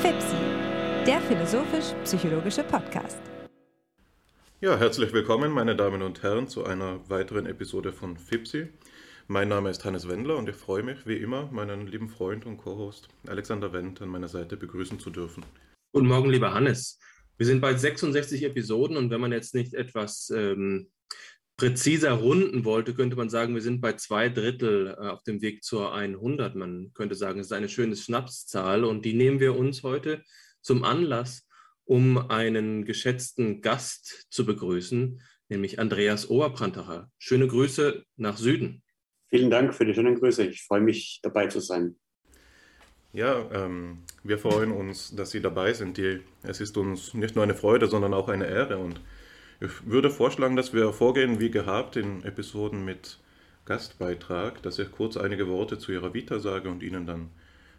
FIPSI, der philosophisch-psychologische Podcast. Ja, herzlich willkommen, meine Damen und Herren, zu einer weiteren Episode von FIPSI. Mein Name ist Hannes Wendler und ich freue mich, wie immer, meinen lieben Freund und Co-Host Alexander Wendt an meiner Seite begrüßen zu dürfen. Guten Morgen, lieber Hannes. Wir sind bei 66 Episoden und wenn man jetzt nicht etwas ähm, präziser runden wollte, könnte man sagen, wir sind bei zwei Drittel äh, auf dem Weg zur 100. Man könnte sagen, es ist eine schöne Schnapszahl und die nehmen wir uns heute zum Anlass, um einen geschätzten Gast zu begrüßen, nämlich Andreas Oberbrantacher. Schöne Grüße nach Süden. Vielen Dank für die schönen Grüße. Ich freue mich, dabei zu sein. Ja, ähm, wir freuen uns, dass Sie dabei sind. Die, es ist uns nicht nur eine Freude, sondern auch eine Ehre und ich würde vorschlagen, dass wir vorgehen wie gehabt in Episoden mit Gastbeitrag, dass ich kurz einige Worte zu Ihrer Vita sage und Ihnen dann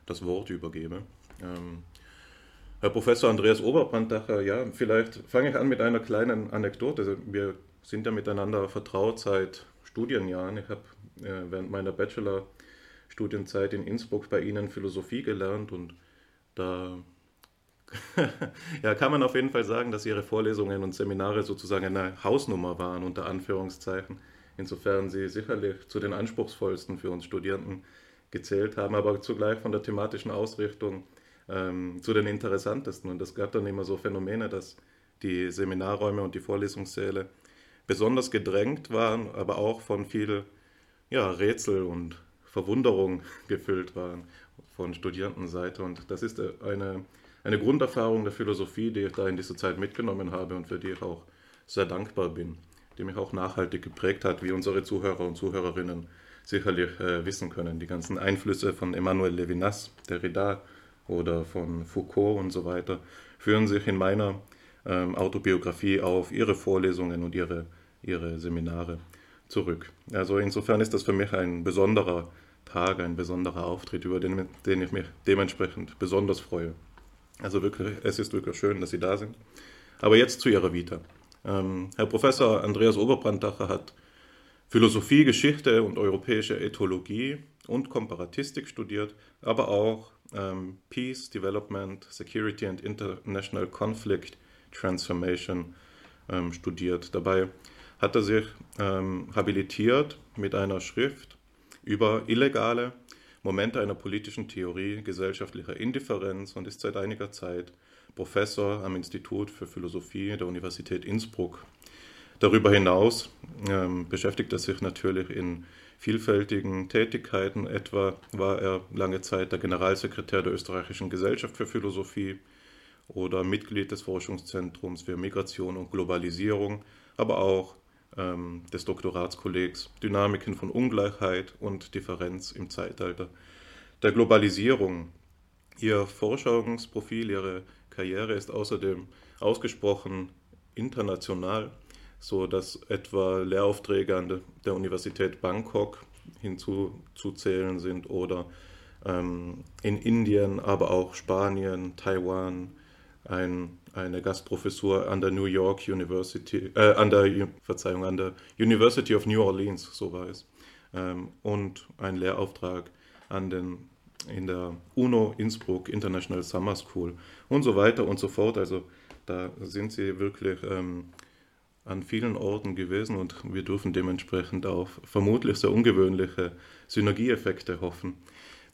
das Wort übergebe. Ähm, Herr Professor Andreas Oberbrandacher, ja, vielleicht fange ich an mit einer kleinen Anekdote. Wir sind ja miteinander vertraut seit Studienjahren. Ich habe äh, während meiner Bachelor-Studienzeit in Innsbruck bei Ihnen Philosophie gelernt und da ja, kann man auf jeden Fall sagen, dass Ihre Vorlesungen und Seminare sozusagen eine Hausnummer waren, unter Anführungszeichen. Insofern Sie sicherlich zu den anspruchsvollsten für uns Studierenden gezählt haben, aber zugleich von der thematischen Ausrichtung ähm, zu den interessantesten. Und es gab dann immer so Phänomene, dass die Seminarräume und die Vorlesungssäle besonders gedrängt waren, aber auch von viel ja, Rätsel und Verwunderung gefüllt waren von Studierendenseite. Und das ist eine eine Grunderfahrung der Philosophie, die ich da in dieser Zeit mitgenommen habe und für die ich auch sehr dankbar bin, die mich auch nachhaltig geprägt hat, wie unsere Zuhörer und Zuhörerinnen sicherlich äh, wissen können. Die ganzen Einflüsse von Emmanuel Levinas, Derrida oder von Foucault und so weiter führen sich in meiner ähm, Autobiografie auf ihre Vorlesungen und ihre, ihre Seminare zurück. Also insofern ist das für mich ein besonderer Tag, ein besonderer Auftritt, über den, den ich mich dementsprechend besonders freue. Also wirklich, es ist wirklich schön, dass Sie da sind. Aber jetzt zu Ihrer Vita. Ähm, Herr Professor Andreas Oberbrandacher hat Philosophie, Geschichte und europäische Ethologie und Komparatistik studiert, aber auch ähm, Peace, Development, Security and International Conflict Transformation ähm, studiert. Dabei hat er sich ähm, habilitiert mit einer Schrift über illegale Momente einer politischen Theorie gesellschaftlicher Indifferenz und ist seit einiger Zeit Professor am Institut für Philosophie der Universität Innsbruck. Darüber hinaus ähm, beschäftigt er sich natürlich in vielfältigen Tätigkeiten. Etwa war er lange Zeit der Generalsekretär der Österreichischen Gesellschaft für Philosophie oder Mitglied des Forschungszentrums für Migration und Globalisierung, aber auch ähm, des Doktoratskollegs Dynamiken von Ungleichheit und Differenz im Zeitalter der Globalisierung. Ihr Forschungsprofil, Ihre Karriere ist außerdem ausgesprochen international, so dass etwa Lehraufträge an der Universität Bangkok hinzuzuzählen sind oder ähm, in Indien, aber auch Spanien, Taiwan, ein eine Gastprofessur an der New York University, äh, an der, Verzeihung, an der University of New Orleans, so war es, ähm, und ein Lehrauftrag an den, in der UNO Innsbruck International Summer School und so weiter und so fort. Also da sind sie wirklich ähm, an vielen Orten gewesen und wir dürfen dementsprechend auf vermutlich sehr ungewöhnliche Synergieeffekte hoffen.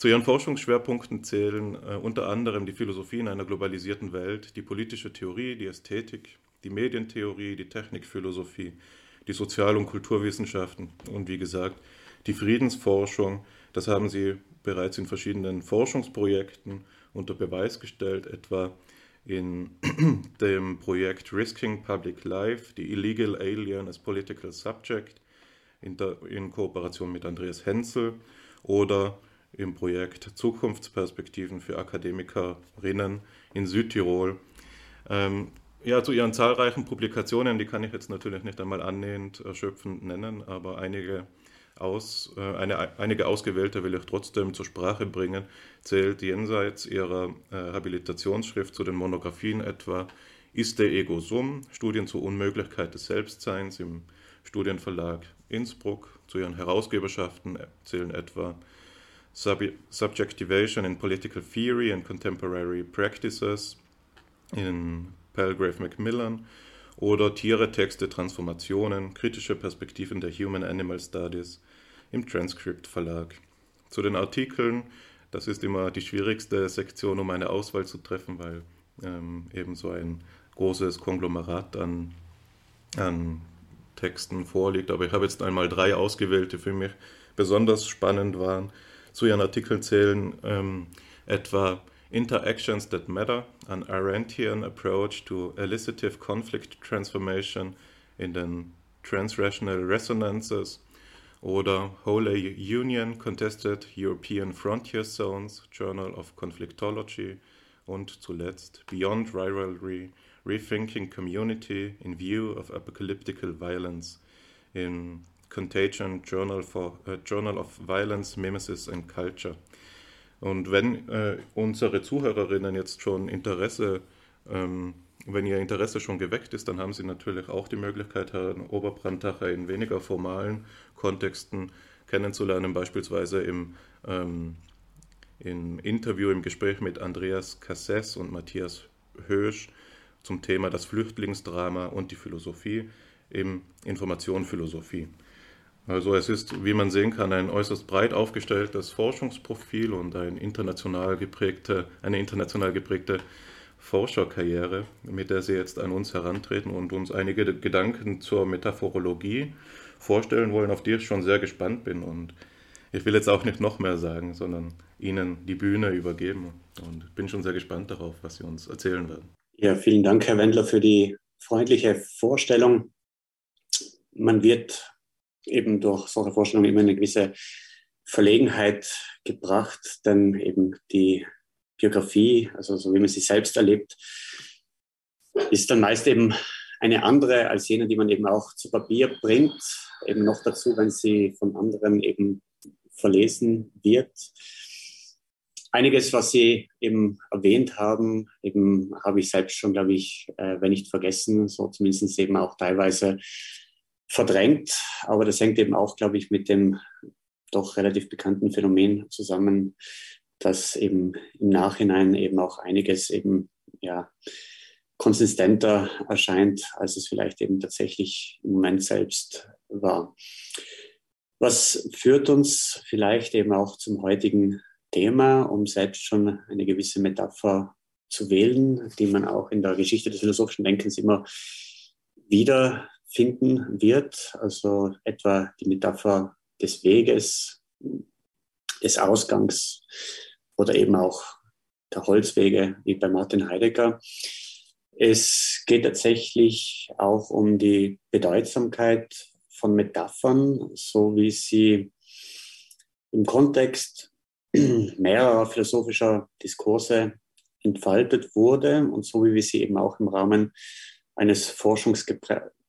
Zu ihren Forschungsschwerpunkten zählen äh, unter anderem die Philosophie in einer globalisierten Welt, die politische Theorie, die Ästhetik, die Medientheorie, die Technikphilosophie, die Sozial- und Kulturwissenschaften und wie gesagt die Friedensforschung. Das haben sie bereits in verschiedenen Forschungsprojekten unter Beweis gestellt, etwa in dem Projekt Risking Public Life, the Illegal Alien as Political Subject, in, der, in Kooperation mit Andreas Henzel oder im Projekt Zukunftsperspektiven für Akademikerinnen in Südtirol. Ähm, ja, zu ihren zahlreichen Publikationen, die kann ich jetzt natürlich nicht einmal annähernd erschöpfend nennen, aber einige, aus, äh, eine, einige ausgewählte will ich trotzdem zur Sprache bringen, zählt jenseits ihrer äh, Habilitationsschrift zu den Monographien etwa Ist der Ego Sum? Studien zur Unmöglichkeit des Selbstseins im Studienverlag Innsbruck. Zu ihren Herausgeberschaften zählen etwa Sub Subjectivation in Political Theory and Contemporary Practices in Palgrave Macmillan oder Tiere, Texte, Transformationen, kritische Perspektiven der Human Animal Studies im Transcript Verlag. Zu den Artikeln, das ist immer die schwierigste Sektion, um eine Auswahl zu treffen, weil ähm, eben so ein großes Konglomerat an, an Texten vorliegt. Aber ich habe jetzt einmal drei ausgewählt, die für mich besonders spannend waren. Zu ihren Artikeln zählen ähm, etwa Interactions That Matter, an Arendtian Approach to Elicitive Conflict Transformation in den Transrational Resonances oder Holy Union Contested European Frontier Zones, Journal of Conflictology und zuletzt Beyond Rivalry, Rethinking Community in View of Apocalyptical Violence in Contagion Journal, for, uh, Journal of Violence, Mimesis and Culture. Und wenn äh, unsere Zuhörerinnen jetzt schon Interesse, ähm, wenn ihr Interesse schon geweckt ist, dann haben sie natürlich auch die Möglichkeit, Herrn Oberbrandtacher in weniger formalen Kontexten kennenzulernen, beispielsweise im, ähm, im Interview, im Gespräch mit Andreas Casses und Matthias Hösch zum Thema das Flüchtlingsdrama und die Philosophie im Information Philosophie. Also es ist, wie man sehen kann, ein äußerst breit aufgestelltes Forschungsprofil und ein international geprägte, eine international geprägte Forscherkarriere, mit der Sie jetzt an uns herantreten und uns einige Gedanken zur Metaphorologie vorstellen wollen, auf die ich schon sehr gespannt bin. Und ich will jetzt auch nicht noch mehr sagen, sondern Ihnen die Bühne übergeben und bin schon sehr gespannt darauf, was Sie uns erzählen werden. Ja, vielen Dank, Herr Wendler, für die freundliche Vorstellung. Man wird eben durch solche Vorstellungen immer eine gewisse Verlegenheit gebracht, denn eben die Biografie, also so wie man sie selbst erlebt, ist dann meist eben eine andere als jene, die man eben auch zu Papier bringt, eben noch dazu, wenn sie von anderen eben verlesen wird. Einiges, was Sie eben erwähnt haben, eben habe ich selbst schon, glaube ich, äh, wenn nicht vergessen, so zumindest eben auch teilweise verdrängt. Aber das hängt eben auch, glaube ich, mit dem doch relativ bekannten Phänomen zusammen, dass eben im Nachhinein eben auch einiges eben ja konsistenter erscheint, als es vielleicht eben tatsächlich im Moment selbst war. Was führt uns vielleicht eben auch zum heutigen Thema, um selbst schon eine gewisse Metapher zu wählen, die man auch in der Geschichte des philosophischen Denkens immer wieder finden wird. Also etwa die Metapher des Weges, des Ausgangs oder eben auch der Holzwege, wie bei Martin Heidegger. Es geht tatsächlich auch um die Bedeutsamkeit von Metaphern, so wie sie im Kontext mehrerer philosophischer Diskurse entfaltet wurde und so wie wir sie eben auch im Rahmen eines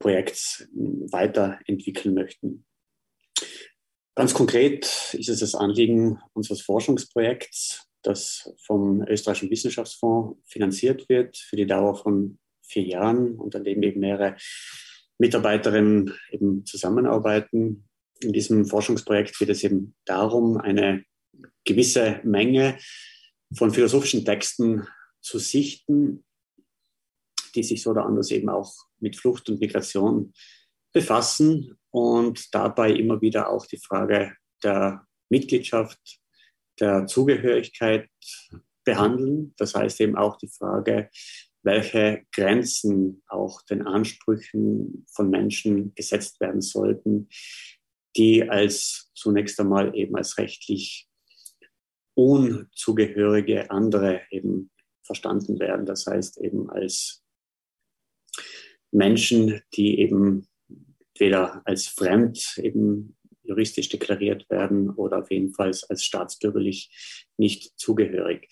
Forschungsprojekts weiterentwickeln möchten. Ganz konkret ist es das Anliegen unseres Forschungsprojekts, das vom Österreichischen Wissenschaftsfonds finanziert wird für die Dauer von vier Jahren und an dem eben mehrere Mitarbeiterinnen eben zusammenarbeiten. In diesem Forschungsprojekt geht es eben darum, eine gewisse Menge von philosophischen Texten zu sichten, die sich so oder anders eben auch mit Flucht und Migration befassen und dabei immer wieder auch die Frage der Mitgliedschaft, der Zugehörigkeit behandeln. Das heißt eben auch die Frage, welche Grenzen auch den Ansprüchen von Menschen gesetzt werden sollten, die als zunächst einmal eben als rechtlich unzugehörige andere eben verstanden werden. Das heißt eben als Menschen, die eben weder als fremd eben juristisch deklariert werden oder auf jeden Fall als staatsbürgerlich nicht zugehörig.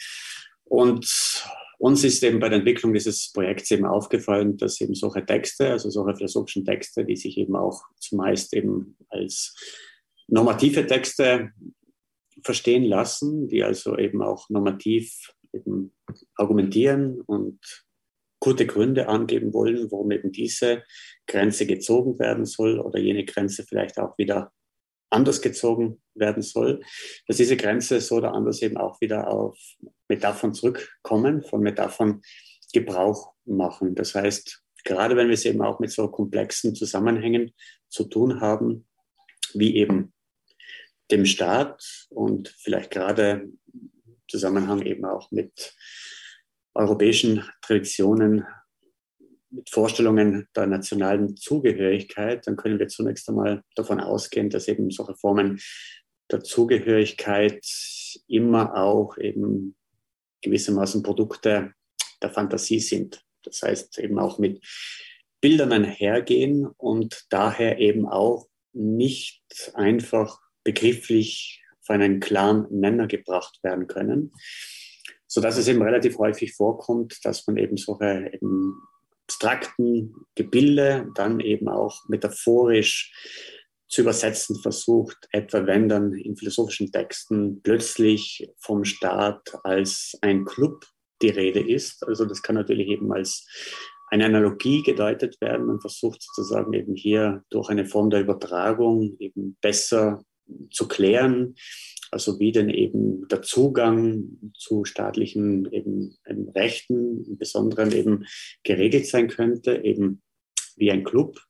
Und uns ist eben bei der Entwicklung dieses Projekts eben aufgefallen, dass eben solche Texte, also solche philosophischen Texte, die sich eben auch zumeist eben als normative Texte verstehen lassen, die also eben auch normativ eben argumentieren und gute Gründe angeben wollen, warum eben diese Grenze gezogen werden soll oder jene Grenze vielleicht auch wieder anders gezogen werden soll, dass diese Grenze so oder anders eben auch wieder auf Metaphern zurückkommen, von Metaphern Gebrauch machen. Das heißt, gerade wenn wir es eben auch mit so komplexen Zusammenhängen zu tun haben, wie eben dem Staat und vielleicht gerade im Zusammenhang eben auch mit europäischen Traditionen, mit Vorstellungen der nationalen Zugehörigkeit, dann können wir zunächst einmal davon ausgehen, dass eben solche Formen der Zugehörigkeit immer auch eben gewissermaßen Produkte der Fantasie sind. Das heißt eben auch mit Bildern einhergehen und daher eben auch nicht einfach begrifflich auf einen klaren Nenner gebracht werden können, so dass es eben relativ häufig vorkommt, dass man eben solche eben abstrakten Gebilde dann eben auch metaphorisch zu übersetzen versucht, etwa wenn dann in philosophischen Texten plötzlich vom Staat als ein Club die Rede ist. Also das kann natürlich eben als eine Analogie gedeutet werden. Man versucht sozusagen eben hier durch eine Form der Übertragung eben besser zu klären, also wie denn eben der Zugang zu staatlichen eben, eben Rechten im Besonderen eben geregelt sein könnte, eben wie ein Club.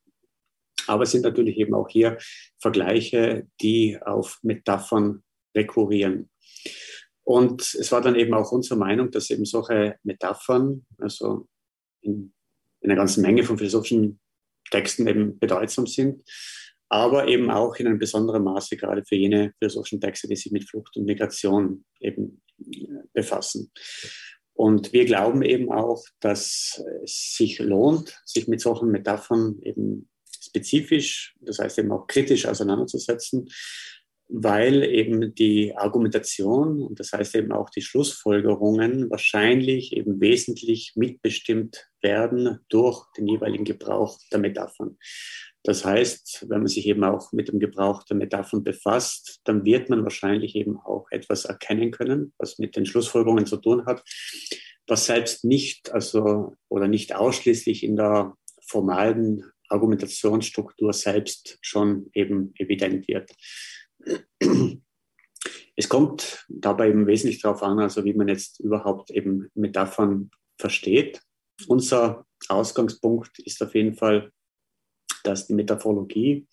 Aber es sind natürlich eben auch hier Vergleiche, die auf Metaphern rekurrieren. Und es war dann eben auch unsere Meinung, dass eben solche Metaphern, also in, in einer ganzen Menge von philosophischen Texten eben bedeutsam sind, aber eben auch in einem besonderen Maße gerade für jene philosophischen Texte, die sich mit Flucht und Migration eben äh, befassen. Und wir glauben eben auch, dass es sich lohnt, sich mit solchen Metaphern eben spezifisch, das heißt eben auch kritisch auseinanderzusetzen, weil eben die Argumentation und das heißt eben auch die Schlussfolgerungen wahrscheinlich eben wesentlich mitbestimmt werden durch den jeweiligen Gebrauch der Metaphern. Das heißt, wenn man sich eben auch mit dem Gebrauch der Metaphern befasst, dann wird man wahrscheinlich eben auch etwas erkennen können, was mit den Schlussfolgerungen zu tun hat, was selbst nicht, also oder nicht ausschließlich in der formalen Argumentationsstruktur selbst schon eben evident wird. Es kommt dabei eben wesentlich darauf an, also wie man jetzt überhaupt eben Metaphern versteht. Unser Ausgangspunkt ist auf jeden Fall, dass die Metaphorologie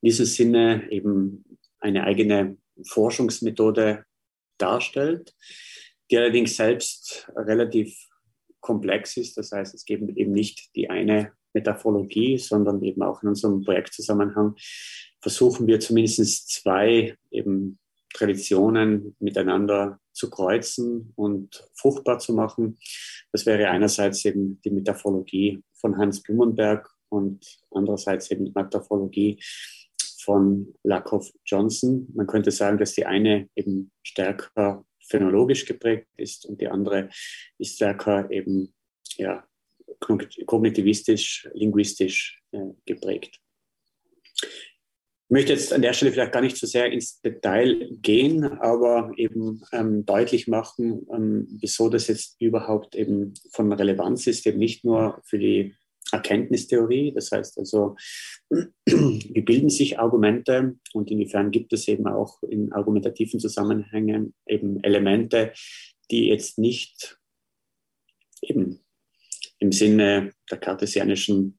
in diesem Sinne eben eine eigene Forschungsmethode darstellt, die allerdings selbst relativ komplex ist. Das heißt, es gibt eben nicht die eine Metaphorologie, sondern eben auch in unserem Projektzusammenhang versuchen wir zumindest zwei eben Traditionen miteinander zu kreuzen und fruchtbar zu machen. Das wäre einerseits eben die Metaphorologie von Hans Blumenberg und andererseits eben Metaphorologie von Lakoff Johnson. Man könnte sagen, dass die eine eben stärker phänologisch geprägt ist und die andere ist stärker eben ja, kognitivistisch, linguistisch äh, geprägt. Ich möchte jetzt an der Stelle vielleicht gar nicht so sehr ins Detail gehen, aber eben ähm, deutlich machen, ähm, wieso das jetzt überhaupt eben von Relevanz ist, eben nicht nur für die Erkenntnistheorie, das heißt also, wie bilden sich Argumente und inwiefern gibt es eben auch in argumentativen Zusammenhängen eben Elemente, die jetzt nicht eben im Sinne der kartesianischen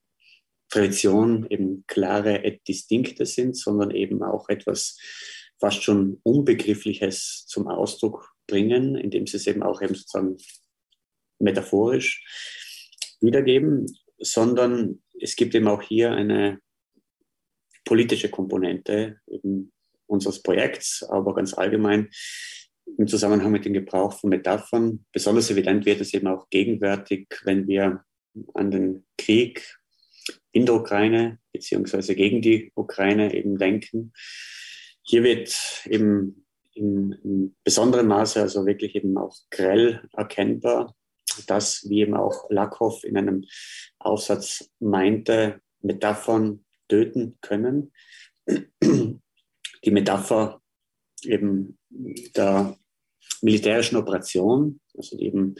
Tradition eben klare et distinkte sind, sondern eben auch etwas fast schon Unbegriffliches zum Ausdruck bringen, indem sie es eben auch eben sozusagen metaphorisch wiedergeben, sondern es gibt eben auch hier eine politische Komponente unseres Projekts, aber ganz allgemein im Zusammenhang mit dem Gebrauch von Metaphern. Besonders evident wird es eben auch gegenwärtig, wenn wir an den Krieg in der Ukraine beziehungsweise gegen die Ukraine eben denken. Hier wird eben in, in besonderem Maße, also wirklich eben auch grell erkennbar, dass, wie eben auch Lakow in einem Aufsatz meinte, Metaphern töten können. Die Metapher eben der militärischen Operation, also eben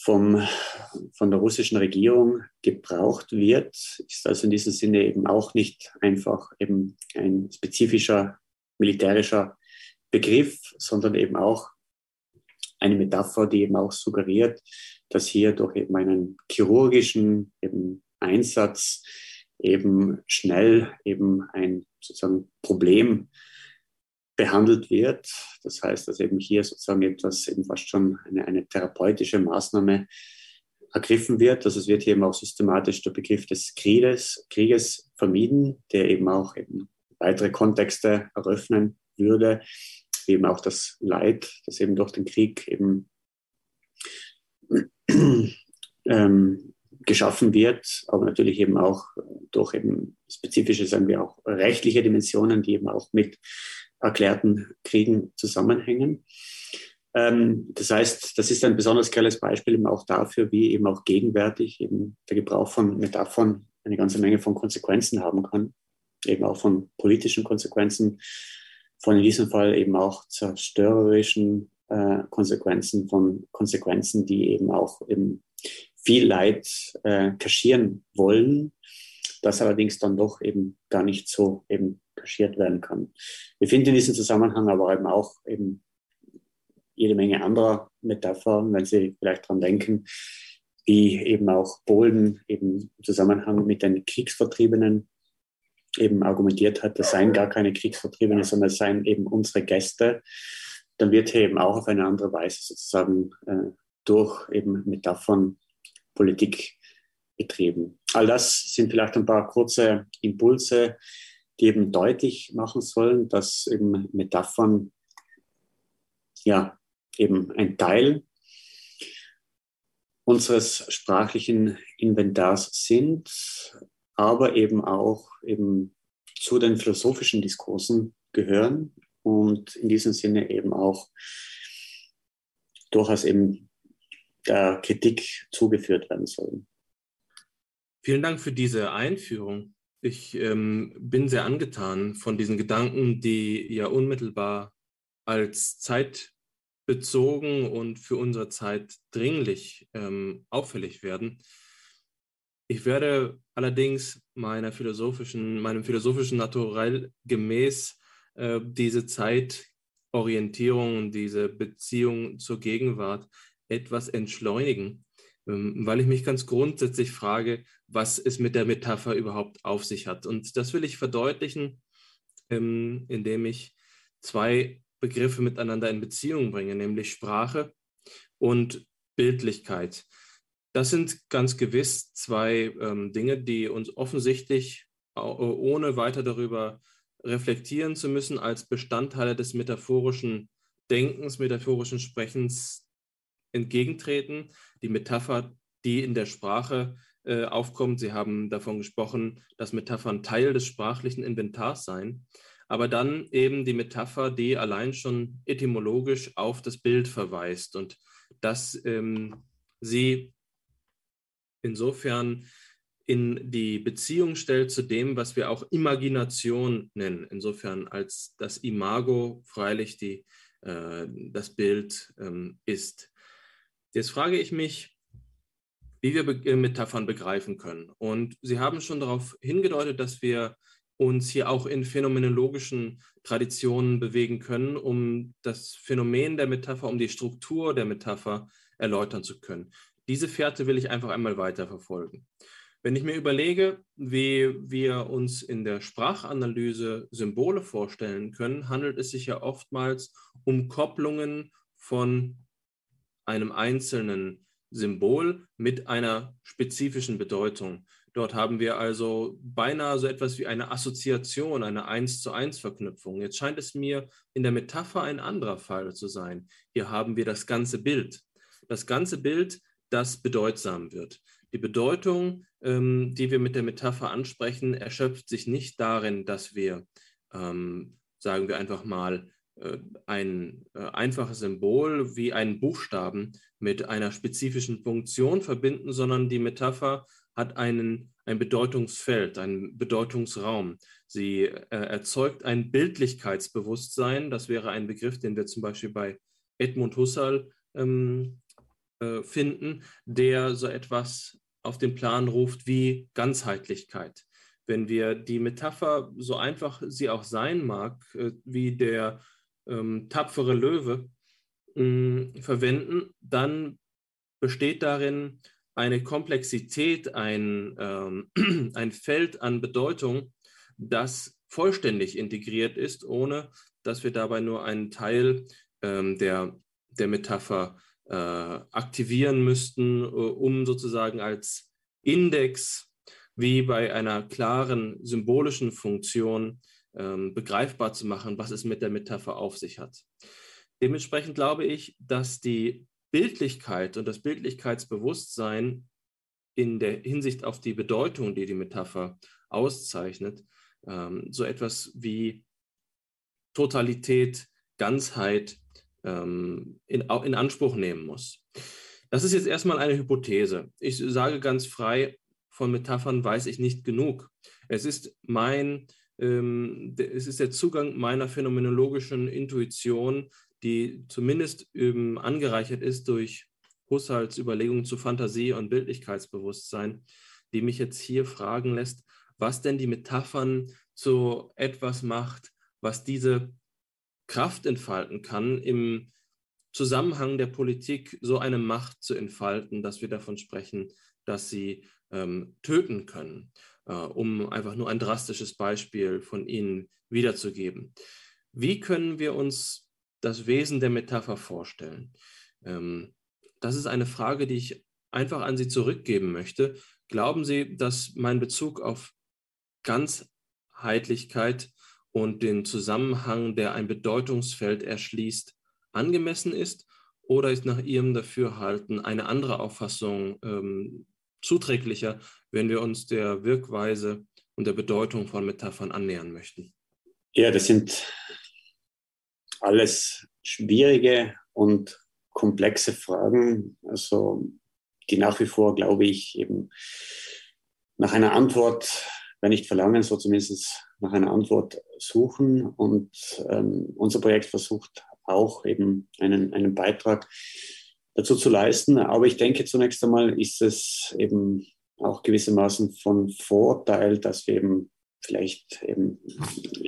vom, von der russischen Regierung gebraucht wird, ist also in diesem Sinne eben auch nicht einfach eben ein spezifischer militärischer Begriff, sondern eben auch eine Metapher, die eben auch suggeriert, dass hier durch eben einen chirurgischen eben Einsatz eben schnell eben ein sozusagen Problem behandelt wird. Das heißt, dass eben hier sozusagen etwas eben fast schon eine, eine therapeutische Maßnahme ergriffen wird. Also es wird hier eben auch systematisch der Begriff des Krieges, Krieges vermieden, der eben auch eben weitere Kontexte eröffnen würde, eben auch das Leid, das eben durch den Krieg eben ähm, geschaffen wird, aber natürlich eben auch durch eben spezifische, sagen wir auch rechtliche Dimensionen, die eben auch mit erklärten Kriegen zusammenhängen. Ähm, das heißt, das ist ein besonders grelles Beispiel eben auch dafür, wie eben auch gegenwärtig eben der Gebrauch von Metaphern eine ganze Menge von Konsequenzen haben kann, eben auch von politischen Konsequenzen, von in diesem Fall eben auch zerstörerischen äh, Konsequenzen, von Konsequenzen, die eben auch eben viel Leid äh, kaschieren wollen, das allerdings dann doch eben gar nicht so eben kaschiert werden kann. Wir finden in diesem Zusammenhang aber eben auch eben jede Menge anderer Metaphern, wenn Sie vielleicht daran denken, wie eben auch Polen eben im Zusammenhang mit den Kriegsvertriebenen eben argumentiert hat, das seien gar keine Kriegsvertriebene, sondern es seien eben unsere Gäste, dann wird hier eben auch auf eine andere Weise sozusagen äh, durch eben Metaphern Politik betrieben. All das sind vielleicht ein paar kurze Impulse, die eben deutlich machen sollen, dass eben Metaphern ja eben ein Teil unseres sprachlichen Inventars sind, aber eben auch eben zu den philosophischen Diskursen gehören und in diesem Sinne eben auch durchaus eben der Kritik zugeführt werden sollen. Vielen Dank für diese Einführung. Ich ähm, bin sehr angetan von diesen Gedanken, die ja unmittelbar als zeitbezogen und für unsere Zeit dringlich ähm, auffällig werden. Ich werde allerdings meiner philosophischen, meinem philosophischen Naturell gemäß äh, diese Zeitorientierung und diese Beziehung zur Gegenwart etwas entschleunigen ähm, weil ich mich ganz grundsätzlich frage, was es mit der Metapher überhaupt auf sich hat. Und das will ich verdeutlichen, ähm, indem ich zwei Begriffe miteinander in Beziehung bringe, nämlich Sprache und Bildlichkeit. Das sind ganz gewiss zwei ähm, Dinge, die uns offensichtlich ohne weiter darüber reflektieren zu müssen, als Bestandteile des metaphorischen Denkens, metaphorischen Sprechens entgegentreten. Die Metapher, die in der Sprache äh, aufkommt, Sie haben davon gesprochen, dass Metaphern Teil des sprachlichen Inventars seien, aber dann eben die Metapher, die allein schon etymologisch auf das Bild verweist und dass ähm, sie insofern in die Beziehung stellt zu dem, was wir auch Imagination nennen. Insofern als das Imago freilich die, äh, das Bild ähm, ist. Jetzt frage ich mich, wie wir äh, Metaphern begreifen können. Und Sie haben schon darauf hingedeutet, dass wir uns hier auch in phänomenologischen Traditionen bewegen können, um das Phänomen der Metapher, um die Struktur der Metapher erläutern zu können. Diese Fährte will ich einfach einmal weiter verfolgen. Wenn ich mir überlege, wie wir uns in der Sprachanalyse Symbole vorstellen können, handelt es sich ja oftmals um Kopplungen von einem einzelnen Symbol mit einer spezifischen Bedeutung. Dort haben wir also beinahe so etwas wie eine Assoziation, eine eins zu eins Verknüpfung. Jetzt scheint es mir in der Metapher ein anderer Fall zu sein. Hier haben wir das ganze Bild. Das ganze Bild, das bedeutsam wird. Die Bedeutung, ähm, die wir mit der Metapher ansprechen, erschöpft sich nicht darin, dass wir, ähm, sagen wir einfach mal, äh, ein äh, einfaches Symbol wie einen Buchstaben mit einer spezifischen Funktion verbinden, sondern die Metapher hat einen, ein Bedeutungsfeld, einen Bedeutungsraum. Sie äh, erzeugt ein Bildlichkeitsbewusstsein. Das wäre ein Begriff, den wir zum Beispiel bei Edmund Husserl ähm, äh, finden, der so etwas auf den Plan ruft wie Ganzheitlichkeit. Wenn wir die Metapher, so einfach sie auch sein mag, äh, wie der ähm, tapfere Löwe mh, mm, verwenden, dann besteht darin eine Komplexität, ein, ähm, ein Feld an Bedeutung, das vollständig integriert ist, ohne dass wir dabei nur einen Teil ähm, der, der Metapher äh, aktivieren müssten, äh, um sozusagen als Index wie bei einer klaren symbolischen Funktion ähm, begreifbar zu machen, was es mit der Metapher auf sich hat. Dementsprechend glaube ich, dass die Bildlichkeit und das Bildlichkeitsbewusstsein in der Hinsicht auf die Bedeutung, die die Metapher auszeichnet, ähm, so etwas wie Totalität, Ganzheit ähm, in, in Anspruch nehmen muss. Das ist jetzt erstmal eine Hypothese. Ich sage ganz frei, von Metaphern weiß ich nicht genug. Es ist mein, ähm, es ist der Zugang meiner phänomenologischen Intuition, die zumindest ähm, angereichert ist durch Husserls Überlegungen zu Fantasie und Bildlichkeitsbewusstsein, die mich jetzt hier fragen lässt, was denn die Metaphern zu etwas macht, was diese Kraft entfalten kann, im Zusammenhang der Politik so eine Macht zu entfalten, dass wir davon sprechen, dass sie ähm, töten können, äh, um einfach nur ein drastisches Beispiel von Ihnen wiederzugeben. Wie können wir uns das Wesen der Metapher vorstellen? Ähm, das ist eine Frage, die ich einfach an Sie zurückgeben möchte. Glauben Sie, dass mein Bezug auf Ganzheitlichkeit und den Zusammenhang, der ein Bedeutungsfeld erschließt, angemessen ist? Oder ist nach Ihrem Dafürhalten eine andere Auffassung ähm, zuträglicher, wenn wir uns der Wirkweise und der Bedeutung von Metaphern annähern möchten? Ja, das sind alles schwierige und komplexe Fragen, also die nach wie vor, glaube ich, eben nach einer Antwort, wenn nicht verlangen, so zumindest nach einer Antwort suchen. Und ähm, unser Projekt versucht auch eben einen, einen Beitrag dazu zu leisten. Aber ich denke, zunächst einmal ist es eben auch gewissermaßen von Vorteil, dass wir eben vielleicht eben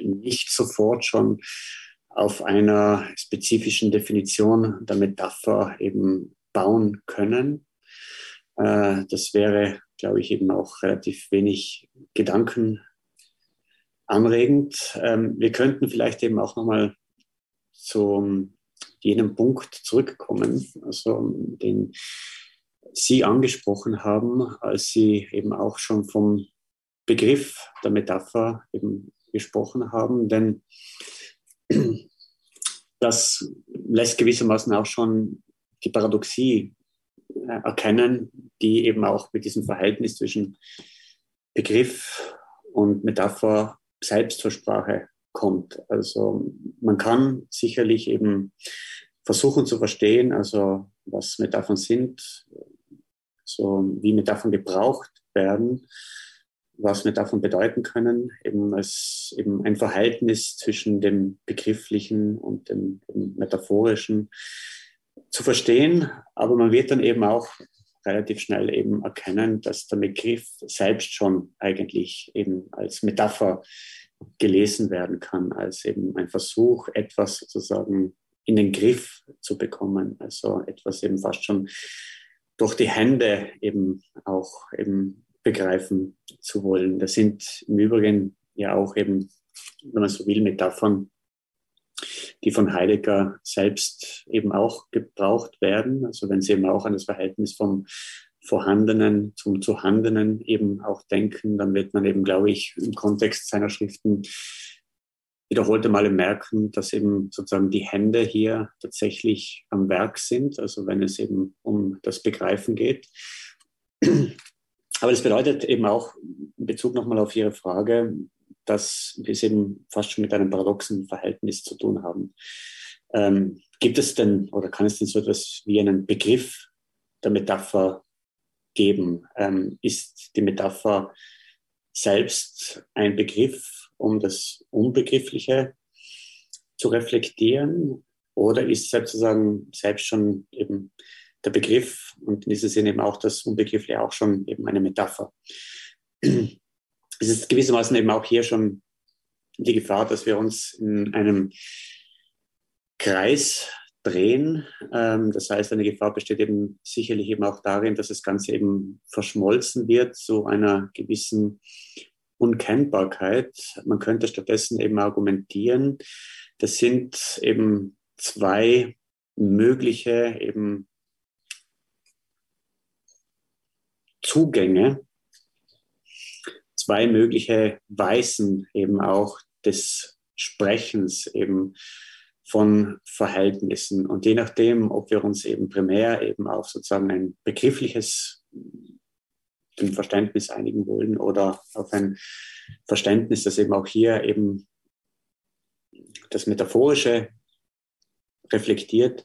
nicht sofort schon auf einer spezifischen Definition der Metapher eben bauen können. Äh, das wäre, glaube ich, eben auch relativ wenig Gedanken anregend. Ähm, wir könnten vielleicht eben auch nochmal zu jenem Punkt zurückkommen, also den Sie angesprochen haben, als Sie eben auch schon vom Begriff der Metapher eben gesprochen haben, denn das lässt gewissermaßen auch schon die Paradoxie äh, erkennen, die eben auch mit diesem Verhältnis zwischen Begriff und Metapher selbst zur Sprache kommt. Also man kann sicherlich eben versuchen zu verstehen, also was Metaphern sind, so wie Metaphern gebraucht werden, was Metaphern bedeuten können, eben als eben ein Verhältnis zwischen dem Begrifflichen und dem, dem Metaphorischen zu verstehen. Aber man wird dann eben auch relativ schnell eben erkennen, dass der Begriff selbst schon eigentlich eben als Metapher gelesen werden kann, als eben ein Versuch, etwas sozusagen in den Griff zu bekommen, also etwas eben fast schon durch die Hände eben auch eben begreifen zu wollen. Das sind im Übrigen ja auch eben, wenn man so will, Metaphern, die von Heidegger selbst eben auch gebraucht werden. Also wenn Sie eben auch an das Verhältnis vom Vorhandenen zum Zuhandenen eben auch denken, dann wird man eben, glaube ich, im Kontext seiner Schriften wiederholte Male merken, dass eben sozusagen die Hände hier tatsächlich am Werk sind, also wenn es eben um das Begreifen geht. Aber das bedeutet eben auch in Bezug nochmal auf Ihre Frage, dass wir es eben fast schon mit einem paradoxen Verhältnis zu tun haben. Ähm, gibt es denn oder kann es denn so etwas wie einen Begriff der Metapher geben? Ähm, ist die Metapher selbst ein Begriff, um das Unbegriffliche zu reflektieren? Oder ist sozusagen selbst schon eben der Begriff und in diesem Sinne eben auch das Unbegriffliche auch schon eben eine Metapher. Es ist gewissermaßen eben auch hier schon die Gefahr, dass wir uns in einem Kreis drehen. Ähm, das heißt, eine Gefahr besteht eben sicherlich eben auch darin, dass das Ganze eben verschmolzen wird zu einer gewissen Unkennbarkeit. Man könnte stattdessen eben argumentieren, das sind eben zwei mögliche eben Zugänge, zwei mögliche Weisen eben auch des Sprechens eben von Verhältnissen. Und je nachdem, ob wir uns eben primär eben auf sozusagen ein begriffliches Verständnis einigen wollen oder auf ein Verständnis, das eben auch hier eben das Metaphorische reflektiert,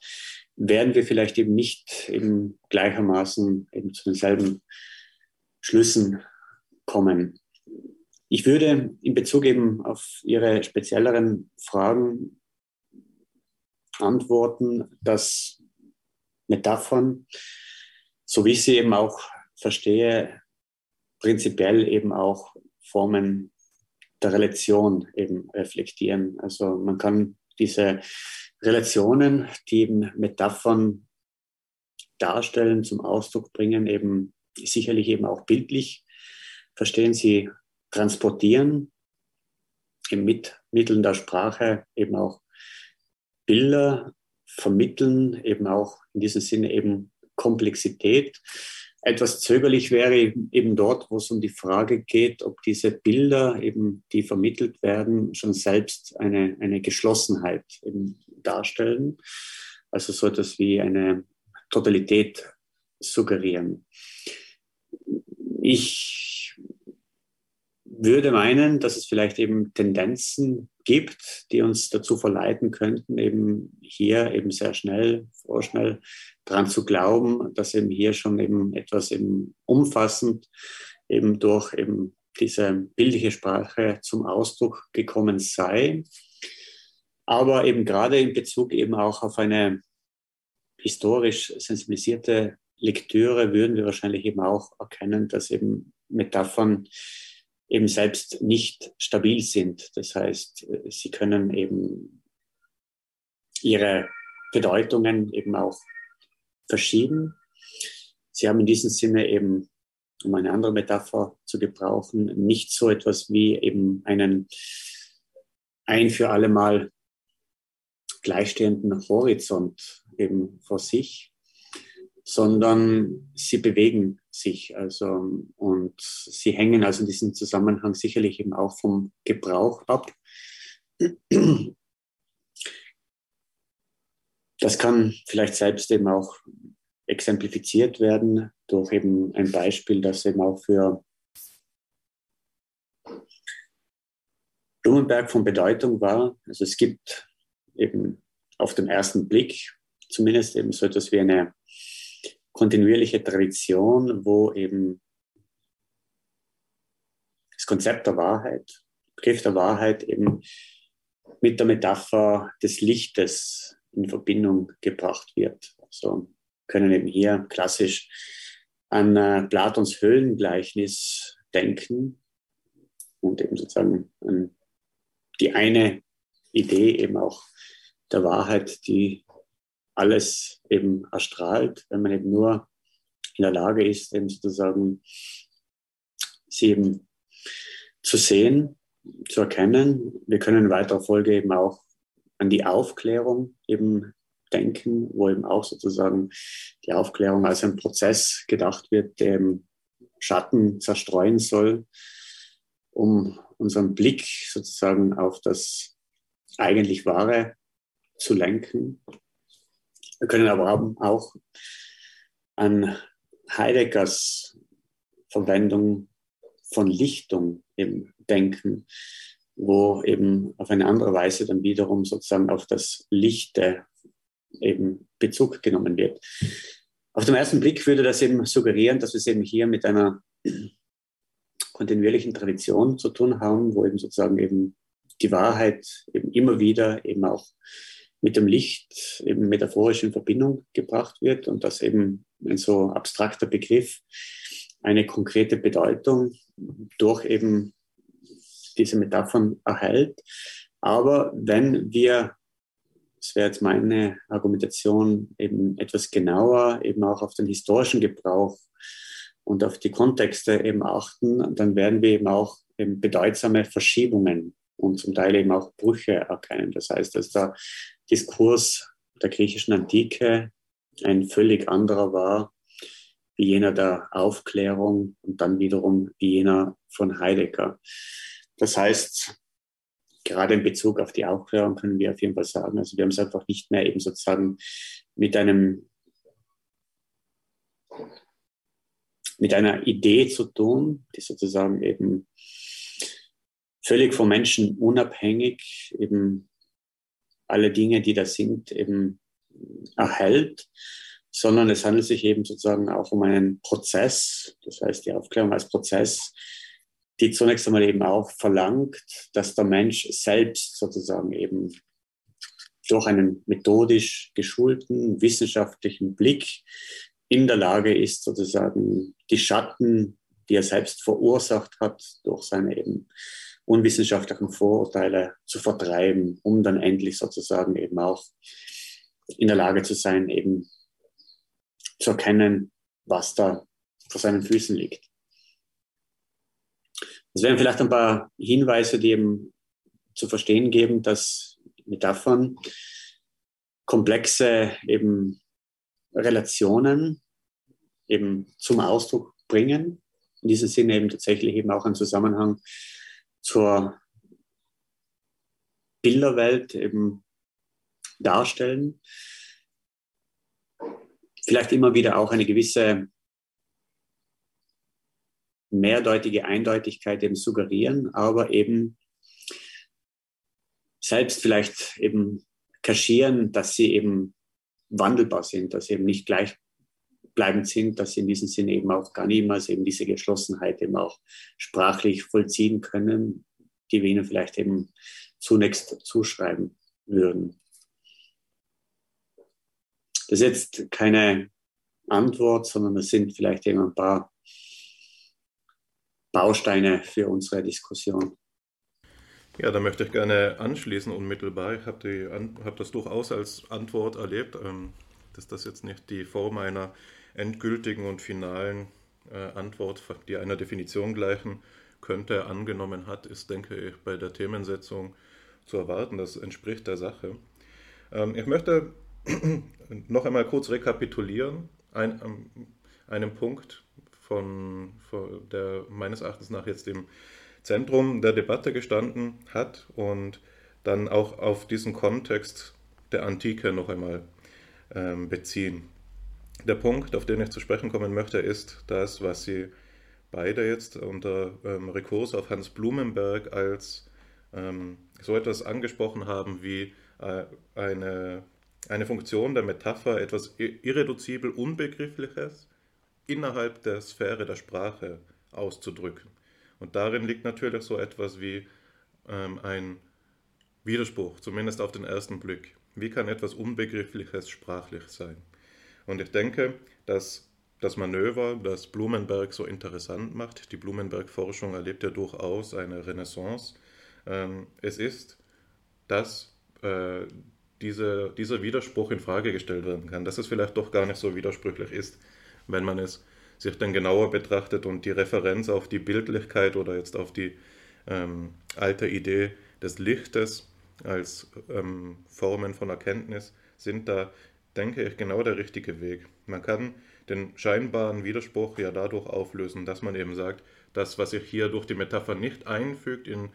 werden wir vielleicht eben nicht eben gleichermaßen eben zu denselben Schlüssen kommen. Ich würde in Bezug eben auf Ihre spezielleren Fragen antworten, dass Metaphern, so wie ich sie eben auch verstehe, prinzipiell eben auch Formen der Relation eben reflektieren. Also man kann diese Relationen, die eben Metaphern darstellen, zum Ausdruck bringen, eben sicherlich eben auch bildlich verstehen. Sie transportieren im Mitteln der Sprache eben auch Bilder, vermitteln eben auch in diesem Sinne eben Komplexität. Etwas zögerlich wäre eben dort, wo es um die Frage geht, ob diese Bilder eben, die vermittelt werden, schon selbst eine, eine Geschlossenheit eben darstellen. Also so etwas wie eine Totalität suggerieren. Ich würde meinen, dass es vielleicht eben Tendenzen gibt, die uns dazu verleiten könnten, eben hier eben sehr schnell, vorschnell daran zu glauben, dass eben hier schon eben etwas eben umfassend eben durch eben diese bildliche Sprache zum Ausdruck gekommen sei. Aber eben gerade in Bezug eben auch auf eine historisch sensibilisierte Lektüre würden wir wahrscheinlich eben auch erkennen, dass eben Metaphern eben selbst nicht stabil sind. Das heißt, sie können eben ihre Bedeutungen eben auch verschieben. Sie haben in diesem Sinne eben, um eine andere Metapher zu gebrauchen, nicht so etwas wie eben einen ein für alle Mal gleichstehenden Horizont eben vor sich, sondern sie bewegen sich. Also, und sie hängen also in diesem Zusammenhang sicherlich eben auch vom Gebrauch ab. Das kann vielleicht selbst eben auch exemplifiziert werden durch eben ein Beispiel, das eben auch für Blumenberg von Bedeutung war. Also es gibt eben auf den ersten Blick zumindest eben so etwas wie eine kontinuierliche Tradition, wo eben das Konzept der Wahrheit, Begriff der Wahrheit eben mit der Metapher des Lichtes in Verbindung gebracht wird. Also können eben hier klassisch an äh, Platons Höhlengleichnis denken und eben sozusagen an die eine Idee eben auch der Wahrheit, die alles eben erstrahlt, wenn man eben nur in der Lage ist, eben sozusagen sie eben zu sehen, zu erkennen. Wir können in weiterer Folge eben auch an die Aufklärung eben denken, wo eben auch sozusagen die Aufklärung als ein Prozess gedacht wird, der Schatten zerstreuen soll, um unseren Blick sozusagen auf das eigentlich Wahre zu lenken. Wir können aber auch an Heideggers Verwendung von Lichtung eben denken, wo eben auf eine andere Weise dann wiederum sozusagen auf das Lichte eben Bezug genommen wird. Auf den ersten Blick würde das eben suggerieren, dass wir es eben hier mit einer kontinuierlichen Tradition zu tun haben, wo eben sozusagen eben die Wahrheit eben immer wieder eben auch mit dem Licht eben metaphorisch in Verbindung gebracht wird und dass eben ein so abstrakter Begriff eine konkrete Bedeutung durch eben diese Metaphern erhält. Aber wenn wir, das wäre jetzt meine Argumentation, eben etwas genauer eben auch auf den historischen Gebrauch und auf die Kontexte eben achten, dann werden wir eben auch eben bedeutsame Verschiebungen und zum Teil eben auch Brüche erkennen. Das heißt, dass der Diskurs der griechischen Antike ein völlig anderer war wie jener der Aufklärung und dann wiederum wie jener von Heidegger. Das heißt, gerade in Bezug auf die Aufklärung können wir auf jeden Fall sagen, also wir haben es einfach nicht mehr eben sozusagen mit einem mit einer Idee zu tun, die sozusagen eben völlig vom Menschen unabhängig eben alle Dinge, die da sind, eben erhält, sondern es handelt sich eben sozusagen auch um einen Prozess, das heißt die Aufklärung als Prozess, die zunächst einmal eben auch verlangt, dass der Mensch selbst sozusagen eben durch einen methodisch geschulten wissenschaftlichen Blick in der Lage ist, sozusagen die Schatten, die er selbst verursacht hat, durch seine eben unwissenschaftlichen Vorurteile zu vertreiben, um dann endlich sozusagen eben auch in der Lage zu sein, eben zu erkennen, was da vor seinen Füßen liegt. Das wären vielleicht ein paar Hinweise, die eben zu verstehen geben, dass Metaphern komplexe eben Relationen eben zum Ausdruck bringen. In diesem Sinne eben tatsächlich eben auch einen Zusammenhang zur Bilderwelt eben darstellen. Vielleicht immer wieder auch eine gewisse mehrdeutige Eindeutigkeit eben suggerieren, aber eben selbst vielleicht eben kaschieren, dass sie eben wandelbar sind, dass sie eben nicht gleichbleibend sind, dass sie in diesem Sinne eben auch gar niemals eben diese Geschlossenheit eben auch sprachlich vollziehen können, die wir ihnen vielleicht eben zunächst zuschreiben würden. Das ist jetzt keine Antwort, sondern es sind vielleicht eben ein paar Bausteine für unsere Diskussion. Ja, da möchte ich gerne anschließen unmittelbar. Ich habe hab das durchaus als Antwort erlebt, ähm, dass das jetzt nicht die Form einer endgültigen und finalen äh, Antwort, die einer Definition gleichen könnte, angenommen hat, ist, denke ich, bei der Themensetzung zu erwarten. Das entspricht der Sache. Ähm, ich möchte noch einmal kurz rekapitulieren, ein, um, einen Punkt, von, von, der meines Erachtens nach jetzt im Zentrum der Debatte gestanden hat und dann auch auf diesen Kontext der Antike noch einmal ähm, beziehen. Der Punkt, auf den ich zu sprechen kommen möchte, ist das, was Sie beide jetzt unter ähm, Rekurs auf Hans Blumenberg als ähm, so etwas angesprochen haben wie äh, eine eine Funktion der Metapher etwas irreduzibel Unbegriffliches innerhalb der Sphäre der Sprache auszudrücken. Und darin liegt natürlich so etwas wie ähm, ein Widerspruch, zumindest auf den ersten Blick. Wie kann etwas Unbegriffliches sprachlich sein? Und ich denke, dass das Manöver, das Blumenberg so interessant macht, die Blumenberg-Forschung erlebt ja durchaus eine Renaissance, ähm, es ist, dass äh, diese, dieser Widerspruch in Frage gestellt werden kann, dass es vielleicht doch gar nicht so widersprüchlich ist, wenn man es sich dann genauer betrachtet und die Referenz auf die Bildlichkeit oder jetzt auf die ähm, alte Idee des Lichtes als ähm, Formen von Erkenntnis sind da, denke ich, genau der richtige Weg. Man kann den scheinbaren Widerspruch ja dadurch auflösen, dass man eben sagt, das, was sich hier durch die Metapher nicht einfügt in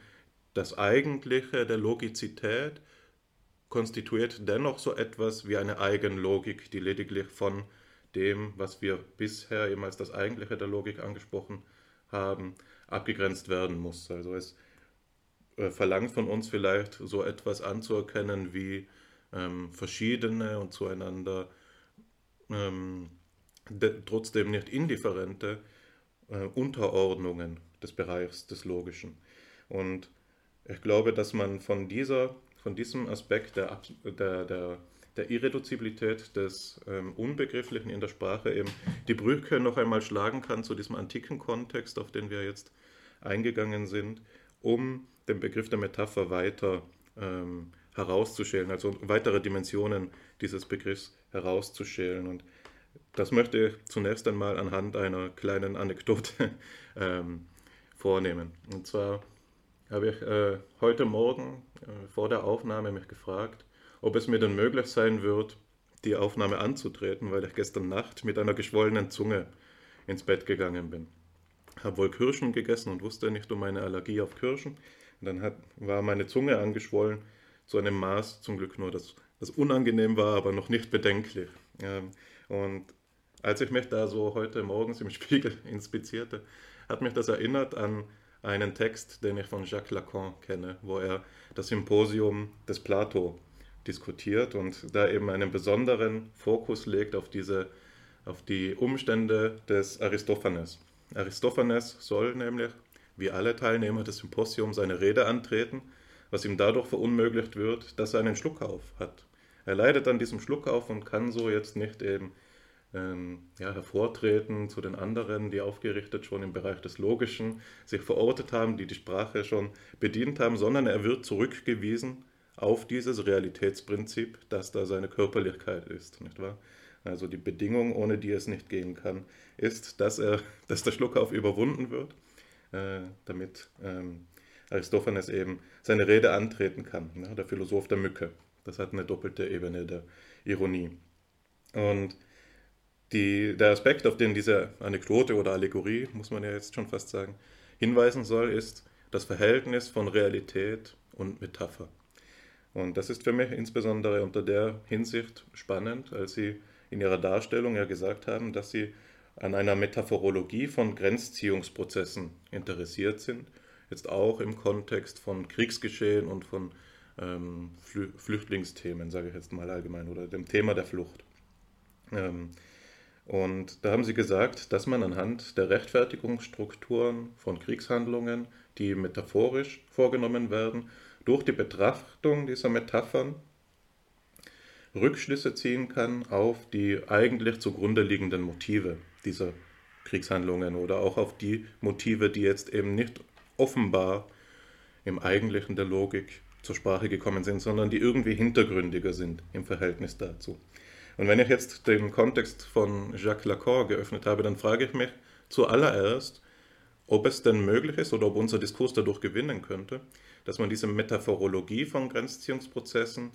das Eigentliche der Logizität, konstituiert dennoch so etwas wie eine Eigenlogik, die lediglich von dem, was wir bisher eben als das Eigentliche der Logik angesprochen haben, abgegrenzt werden muss. Also es äh, verlangt von uns vielleicht so etwas anzuerkennen wie ähm, verschiedene und zueinander ähm, trotzdem nicht indifferente äh, Unterordnungen des Bereichs des Logischen. Und ich glaube, dass man von dieser von diesem Aspekt der, der, der, der Irreduzibilität des ähm, Unbegrifflichen in der Sprache eben die Brücke noch einmal schlagen kann zu diesem antiken Kontext, auf den wir jetzt eingegangen sind, um den Begriff der Metapher weiter ähm, herauszuschälen, also weitere Dimensionen dieses Begriffs herauszuschälen. Und das möchte ich zunächst einmal anhand einer kleinen Anekdote ähm, vornehmen. Und zwar habe ich äh, heute Morgen äh, vor der Aufnahme mich gefragt, ob es mir denn möglich sein wird, die Aufnahme anzutreten, weil ich gestern Nacht mit einer geschwollenen Zunge ins Bett gegangen bin. Habe wohl Kirschen gegessen und wusste nicht um meine Allergie auf Kirschen. Und dann hat, war meine Zunge angeschwollen zu einem Maß, zum Glück nur, das, das unangenehm war, aber noch nicht bedenklich. Ähm, und als ich mich da so heute morgens im Spiegel inspizierte, hat mich das erinnert an einen Text, den ich von Jacques Lacan kenne, wo er das Symposium des Plato diskutiert und da eben einen besonderen Fokus legt auf diese auf die Umstände des Aristophanes. Aristophanes soll nämlich, wie alle Teilnehmer des Symposiums, seine Rede antreten, was ihm dadurch verunmöglicht wird, dass er einen Schluckauf hat. Er leidet an diesem Schluckauf und kann so jetzt nicht eben ähm, ja, hervortreten zu den anderen, die aufgerichtet schon im Bereich des Logischen sich verortet haben, die die Sprache schon bedient haben, sondern er wird zurückgewiesen auf dieses Realitätsprinzip, dass da seine Körperlichkeit ist, nicht wahr? Also die Bedingung, ohne die es nicht gehen kann, ist, dass, er, dass der Schluckauf überwunden wird, äh, damit ähm, Aristophanes eben seine Rede antreten kann, ja, der Philosoph der Mücke. Das hat eine doppelte Ebene der Ironie. Und die, der Aspekt, auf den diese Anekdote oder Allegorie, muss man ja jetzt schon fast sagen, hinweisen soll, ist das Verhältnis von Realität und Metapher. Und das ist für mich insbesondere unter der Hinsicht spannend, als Sie in Ihrer Darstellung ja gesagt haben, dass Sie an einer Metaphorologie von Grenzziehungsprozessen interessiert sind, jetzt auch im Kontext von Kriegsgeschehen und von ähm, Flüchtlingsthemen, sage ich jetzt mal allgemein, oder dem Thema der Flucht. Ähm, und da haben sie gesagt, dass man anhand der Rechtfertigungsstrukturen von Kriegshandlungen, die metaphorisch vorgenommen werden, durch die Betrachtung dieser Metaphern Rückschlüsse ziehen kann auf die eigentlich zugrunde liegenden Motive dieser Kriegshandlungen oder auch auf die Motive, die jetzt eben nicht offenbar im Eigentlichen der Logik zur Sprache gekommen sind, sondern die irgendwie hintergründiger sind im Verhältnis dazu. Und wenn ich jetzt den Kontext von Jacques Lacan geöffnet habe, dann frage ich mich zuallererst, ob es denn möglich ist oder ob unser Diskurs dadurch gewinnen könnte, dass man diese Metaphorologie von Grenzziehungsprozessen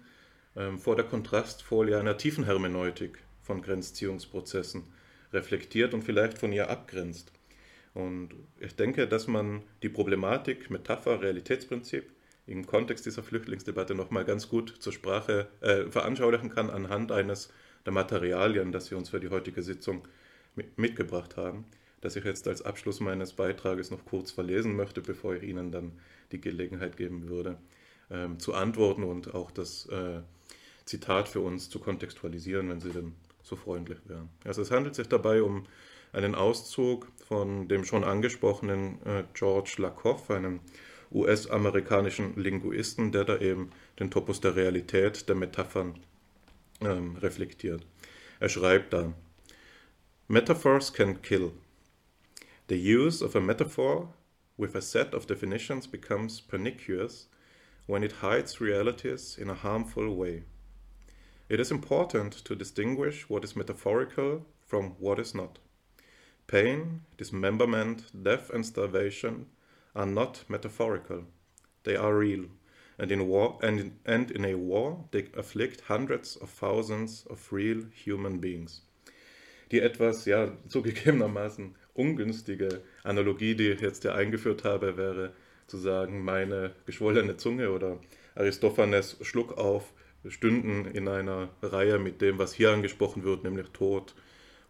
ähm, vor der Kontrastfolie einer tiefen Hermeneutik von Grenzziehungsprozessen reflektiert und vielleicht von ihr abgrenzt. Und ich denke, dass man die Problematik Metapher, Realitätsprinzip im Kontext dieser Flüchtlingsdebatte nochmal ganz gut zur Sprache äh, veranschaulichen kann anhand eines der Materialien, das Sie uns für die heutige Sitzung mitgebracht haben, das ich jetzt als Abschluss meines Beitrages noch kurz verlesen möchte, bevor ich Ihnen dann die Gelegenheit geben würde, ähm, zu antworten und auch das äh, Zitat für uns zu kontextualisieren, wenn Sie denn so freundlich wären. Also es handelt sich dabei um einen Auszug von dem schon angesprochenen äh, George Lakoff, einem US-amerikanischen Linguisten, der da eben den Topos der Realität, der Metaphern ähm, reflektiert. Er schreibt da, Metaphors can kill. The use of a metaphor with a set of definitions becomes pernicious when it hides realities in a harmful way. It is important to distinguish what is metaphorical from what is not. Pain, dismemberment, death, and starvation are not metaphorical, they are real and in war and in, and in a war they afflict hundreds of thousands of real human beings. Die etwas, ja, zugegebenermaßen ungünstige Analogie, die ich jetzt hier eingeführt habe, wäre zu sagen, meine geschwollene Zunge oder Aristophanes Schluck auf stünden in einer Reihe mit dem, was hier angesprochen wird, nämlich Tod,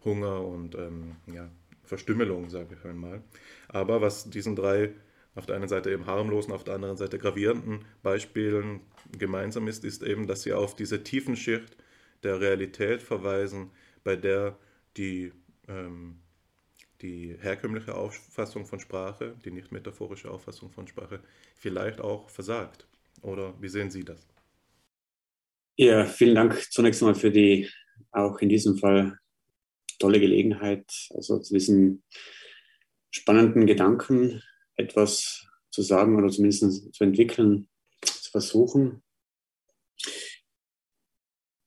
Hunger und ähm, ja, Verstümmelung, sage ich einmal. Aber was diesen drei auf der einen Seite eben harmlosen, auf der anderen Seite gravierenden Beispielen gemeinsam ist, ist eben, dass sie auf diese tiefen Schicht der Realität verweisen, bei der die, ähm, die herkömmliche Auffassung von Sprache, die nicht metaphorische Auffassung von Sprache, vielleicht auch versagt. Oder wie sehen Sie das? Ja, vielen Dank zunächst einmal für die auch in diesem Fall tolle Gelegenheit, also zu diesen spannenden Gedanken etwas zu sagen oder zumindest zu entwickeln, zu versuchen.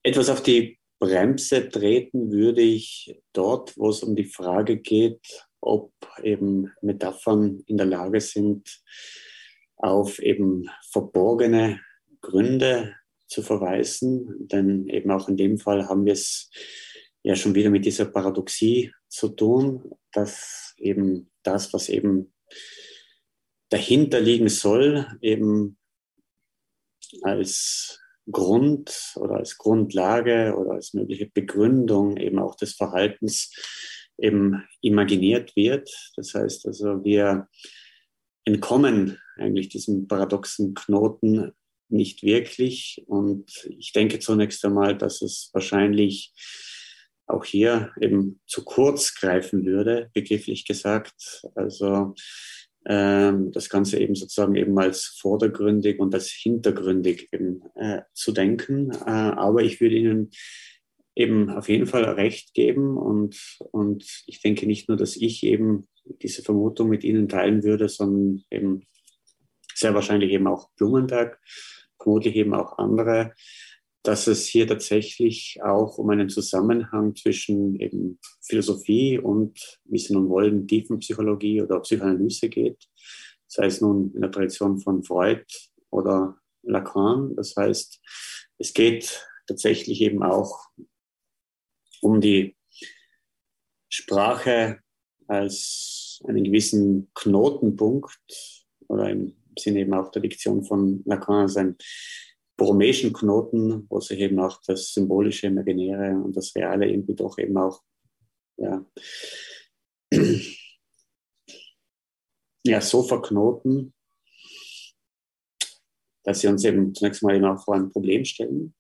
Etwas auf die Bremse treten würde ich dort, wo es um die Frage geht, ob eben Metaphern in der Lage sind, auf eben verborgene Gründe zu verweisen. Denn eben auch in dem Fall haben wir es ja schon wieder mit dieser Paradoxie zu tun, dass eben das, was eben dahinter liegen soll, eben als Grund oder als Grundlage oder als mögliche Begründung eben auch des Verhaltens eben imaginiert wird. Das heißt also, wir entkommen eigentlich diesem paradoxen Knoten nicht wirklich. Und ich denke zunächst einmal, dass es wahrscheinlich auch hier eben zu kurz greifen würde, begrifflich gesagt. Also ähm, das Ganze eben sozusagen eben als vordergründig und als hintergründig eben, äh, zu denken. Äh, aber ich würde Ihnen eben auf jeden Fall recht geben und, und ich denke nicht nur, dass ich eben diese Vermutung mit Ihnen teilen würde, sondern eben sehr wahrscheinlich eben auch Blumenberg, vermutlich eben auch andere, dass es hier tatsächlich auch um einen Zusammenhang zwischen eben Philosophie und, wie Sie nun wollen, Tiefenpsychologie oder Psychoanalyse geht, sei es nun in der Tradition von Freud oder Lacan. Das heißt, es geht tatsächlich eben auch um die Sprache als einen gewissen Knotenpunkt oder im Sinne eben auch der Diktion von Lacan als ein borromäischen Knoten, wo sich eben auch das Symbolische, Imaginäre und das Reale irgendwie doch eben auch ja, ja, so verknoten, dass sie uns eben zunächst mal eben auch vor ein Problem stellen.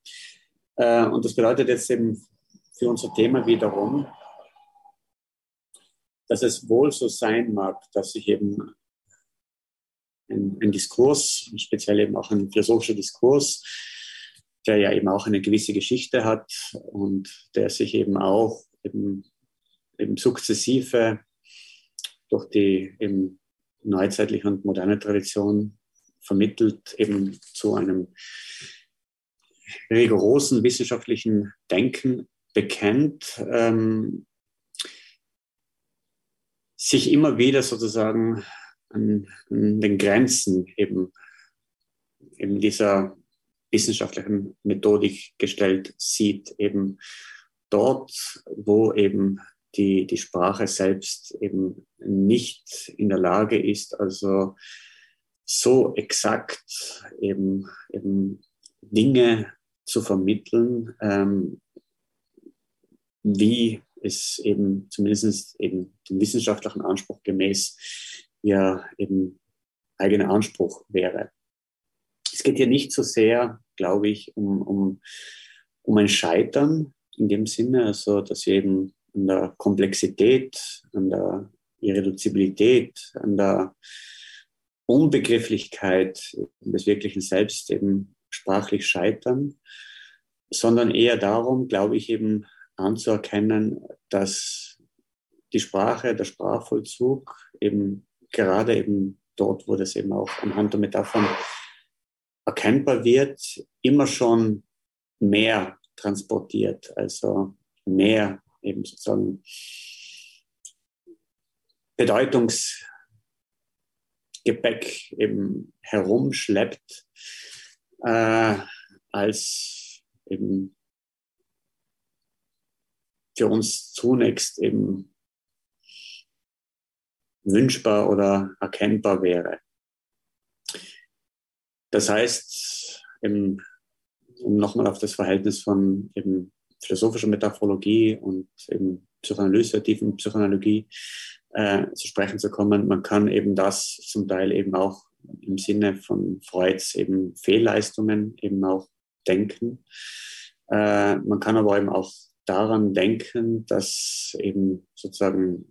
Äh, und das bedeutet jetzt eben für unser Thema wiederum, dass es wohl so sein mag, dass sich eben ein, ein Diskurs, speziell eben auch ein philosophischer Diskurs, der ja eben auch eine gewisse Geschichte hat und der sich eben auch eben, eben sukzessive durch die eben neuzeitliche und moderne Tradition vermittelt eben zu einem rigorosen wissenschaftlichen Denken bekennt, ähm, sich immer wieder sozusagen an, an den Grenzen eben, eben dieser wissenschaftlichen Methodik gestellt sieht, eben dort, wo eben die, die Sprache selbst eben nicht in der Lage ist, also so exakt eben, eben Dinge zu vermitteln, ähm, wie es eben zumindest eben dem wissenschaftlichen Anspruch gemäß ihr eben eigener Anspruch wäre. Es geht hier nicht so sehr, glaube ich, um, um, um ein Scheitern in dem Sinne, also dass wir eben an der Komplexität, an der Irreduzibilität, an der Unbegrifflichkeit des wirklichen Selbst eben sprachlich scheitern, sondern eher darum, glaube ich, eben anzuerkennen, dass die Sprache, der Sprachvollzug eben gerade eben dort, wo das eben auch anhand der Metaphern erkennbar wird, immer schon mehr transportiert, also mehr eben sozusagen Bedeutungsgepäck eben herumschleppt, äh, als eben für uns zunächst eben wünschbar oder erkennbar wäre. Das heißt, eben, um nochmal auf das Verhältnis von eben philosophischer Metaphorologie und eben Psychoanalyse, tiefen Psychologie äh, zu sprechen zu kommen, man kann eben das zum Teil eben auch im Sinne von Freuds eben Fehlleistungen eben auch denken. Äh, man kann aber eben auch daran denken, dass eben sozusagen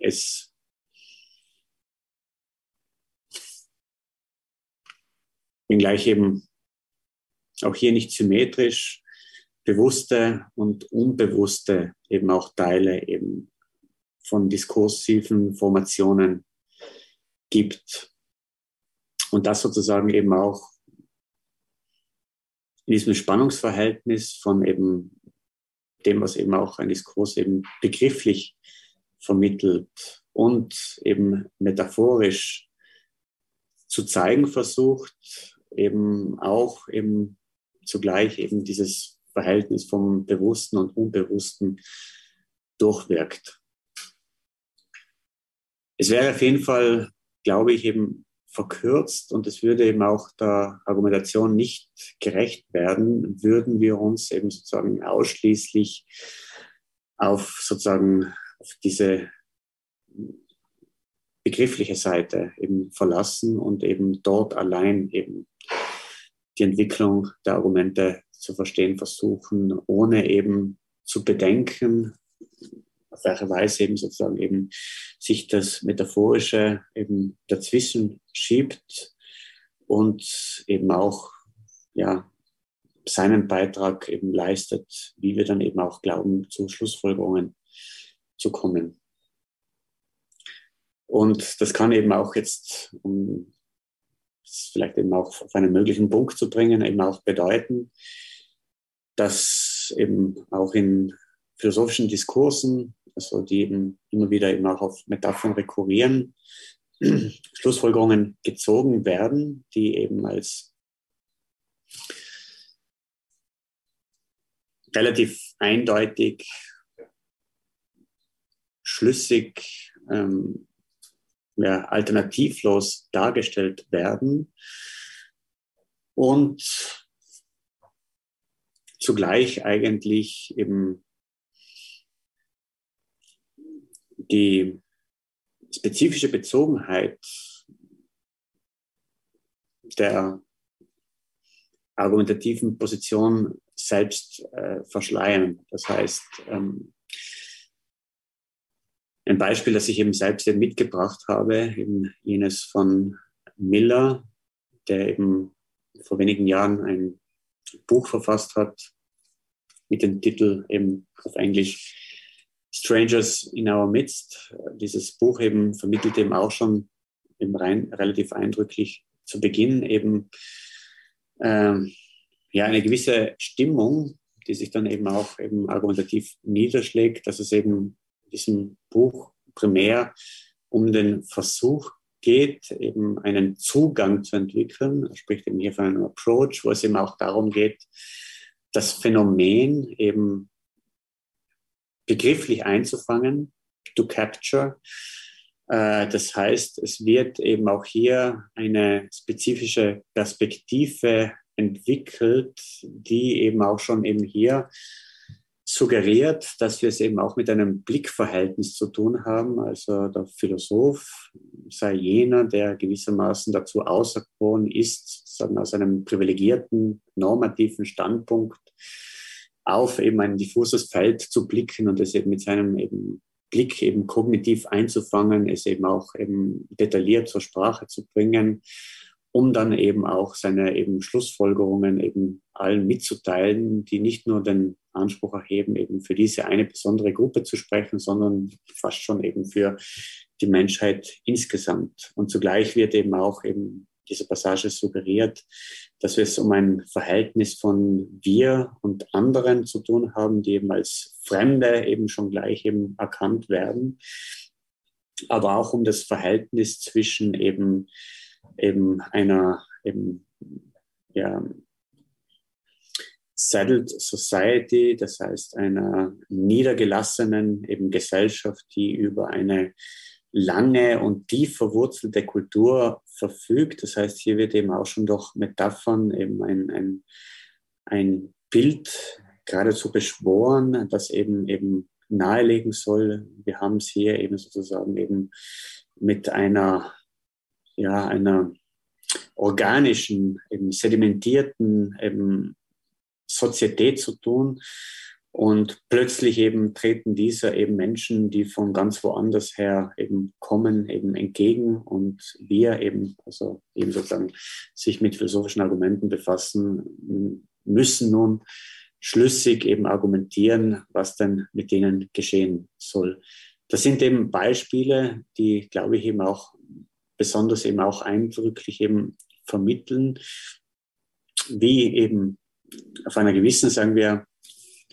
es wenngleich eben auch hier nicht symmetrisch, bewusste und unbewusste eben auch Teile eben von diskursiven Formationen gibt. Und das sozusagen eben auch in diesem Spannungsverhältnis von eben dem, was eben auch ein Diskurs eben begrifflich vermittelt und eben metaphorisch zu zeigen versucht, eben auch eben zugleich eben dieses Verhältnis vom Bewussten und Unbewussten durchwirkt. Es wäre auf jeden Fall, glaube ich, eben verkürzt und es würde eben auch der Argumentation nicht gerecht werden, würden wir uns eben sozusagen ausschließlich auf sozusagen auf diese begriffliche Seite eben verlassen und eben dort allein eben die Entwicklung der Argumente zu verstehen versuchen, ohne eben zu bedenken, auf welche Weise eben sozusagen eben sich das Metaphorische eben dazwischen schiebt und eben auch ja, seinen Beitrag eben leistet, wie wir dann eben auch glauben, zu Schlussfolgerungen zu kommen. Und das kann eben auch jetzt, um vielleicht eben auch auf einen möglichen Punkt zu bringen, eben auch bedeuten, dass eben auch in philosophischen Diskursen also die eben immer wieder eben auch auf Metaphern rekurrieren, Schlussfolgerungen gezogen werden, die eben als relativ eindeutig, schlüssig, ähm, ja, alternativlos dargestellt werden und zugleich eigentlich eben die spezifische Bezogenheit der argumentativen Position selbst äh, verschleiern. Das heißt, ähm, ein Beispiel, das ich eben selbst mitgebracht habe, eben jenes von Miller, der eben vor wenigen Jahren ein Buch verfasst hat mit dem Titel eben auf Englisch Strangers in Our Midst. Dieses Buch eben vermittelt eben auch schon eben rein, relativ eindrücklich zu Beginn eben ähm, ja eine gewisse Stimmung, die sich dann eben auch eben argumentativ niederschlägt, dass es eben diesem Buch primär um den Versuch geht, eben einen Zugang zu entwickeln. Er spricht eben hier von einem Approach, wo es eben auch darum geht, das Phänomen eben begrifflich einzufangen, to capture. Äh, das heißt, es wird eben auch hier eine spezifische Perspektive entwickelt, die eben auch schon eben hier suggeriert, dass wir es eben auch mit einem Blickverhältnis zu tun haben. Also der Philosoph sei jener, der gewissermaßen dazu auserkoren ist, sagen aus einem privilegierten normativen Standpunkt auf eben ein diffuses Feld zu blicken und es eben mit seinem eben Blick eben kognitiv einzufangen, es eben auch eben detailliert zur Sprache zu bringen, um dann eben auch seine eben Schlussfolgerungen eben allen mitzuteilen, die nicht nur den Anspruch erheben, eben für diese eine besondere Gruppe zu sprechen, sondern fast schon eben für die Menschheit insgesamt. Und zugleich wird eben auch eben diese Passage suggeriert, dass wir es um ein Verhältnis von wir und anderen zu tun haben, die eben als Fremde eben schon gleich eben erkannt werden, aber auch um das Verhältnis zwischen eben, eben einer eben, ja, Settled Society, das heißt einer niedergelassenen eben Gesellschaft, die über eine lange und tief verwurzelte Kultur verfügt. Das heißt, hier wird eben auch schon durch Metaphern eben ein, ein, ein Bild geradezu beschworen, das eben eben nahelegen soll. Wir haben es hier eben sozusagen eben mit einer, ja, einer organischen, eben sedimentierten eben Sozietät zu tun, und plötzlich eben treten dieser eben Menschen, die von ganz woanders her eben kommen, eben entgegen und wir eben, also eben sozusagen sich mit philosophischen Argumenten befassen, müssen nun schlüssig eben argumentieren, was dann mit denen geschehen soll. Das sind eben Beispiele, die, glaube ich, eben auch besonders eben auch eindrücklich eben vermitteln, wie eben auf einer gewissen, sagen wir,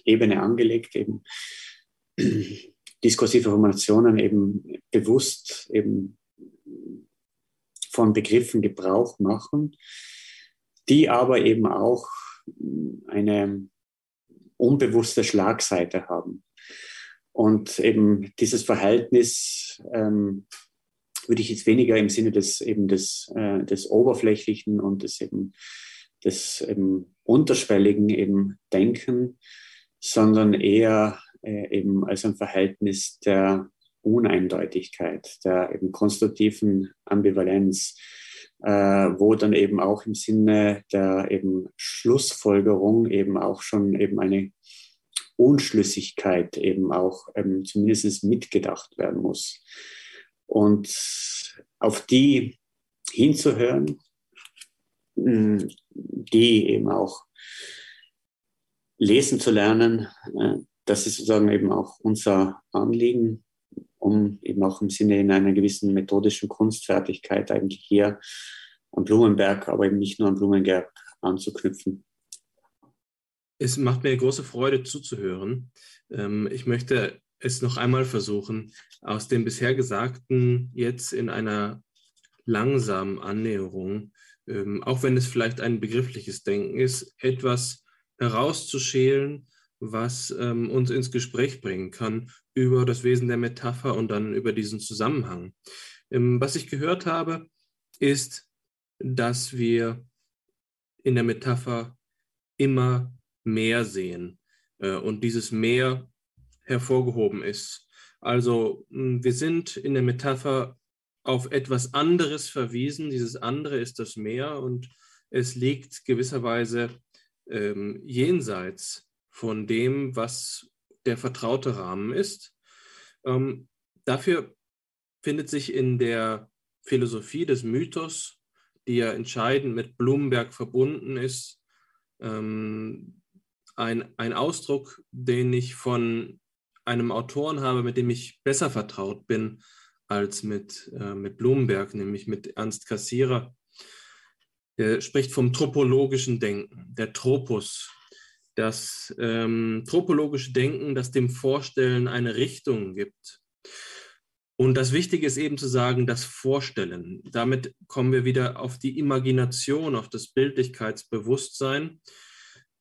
Ebene angelegt eben diskursive Formationen eben bewusst eben von Begriffen Gebrauch machen, die aber eben auch eine unbewusste Schlagseite haben. Und eben dieses Verhältnis ähm, würde ich jetzt weniger im Sinne des eben des, äh, des Oberflächlichen und des eben des eben Unterschwelligen eben denken, sondern eher äh, eben als ein Verhältnis der Uneindeutigkeit, der eben konstruktiven Ambivalenz, äh, wo dann eben auch im Sinne der eben Schlussfolgerung eben auch schon eben eine Unschlüssigkeit eben auch eben zumindest mitgedacht werden muss. Und auf die hinzuhören, die eben auch lesen zu lernen, äh, das ist sozusagen eben auch unser Anliegen, um eben auch im Sinne in einer gewissen methodischen Kunstfertigkeit eigentlich hier am Blumenberg, aber eben nicht nur am Blumenberg anzuknüpfen. Es macht mir große Freude zuzuhören. Ähm, ich möchte es noch einmal versuchen, aus dem bisher Gesagten jetzt in einer langsamen Annäherung, ähm, auch wenn es vielleicht ein begriffliches Denken ist, etwas herauszuschälen, was ähm, uns ins Gespräch bringen kann über das Wesen der Metapher und dann über diesen Zusammenhang. Ähm, was ich gehört habe, ist, dass wir in der Metapher immer mehr sehen äh, und dieses mehr hervorgehoben ist. Also wir sind in der Metapher auf etwas anderes verwiesen. Dieses andere ist das Meer und es liegt gewisserweise ähm, jenseits von dem, was der vertraute Rahmen ist. Ähm, dafür findet sich in der Philosophie des Mythos, die ja entscheidend mit Blumenberg verbunden ist, ähm, ein, ein Ausdruck, den ich von einem Autoren habe, mit dem ich besser vertraut bin als mit, äh, mit Blumenberg, nämlich mit Ernst Cassirer. Er spricht vom tropologischen Denken, der Tropos, das ähm, tropologische Denken, das dem Vorstellen eine Richtung gibt. Und das Wichtige ist eben zu sagen, das Vorstellen. Damit kommen wir wieder auf die Imagination, auf das Bildlichkeitsbewusstsein,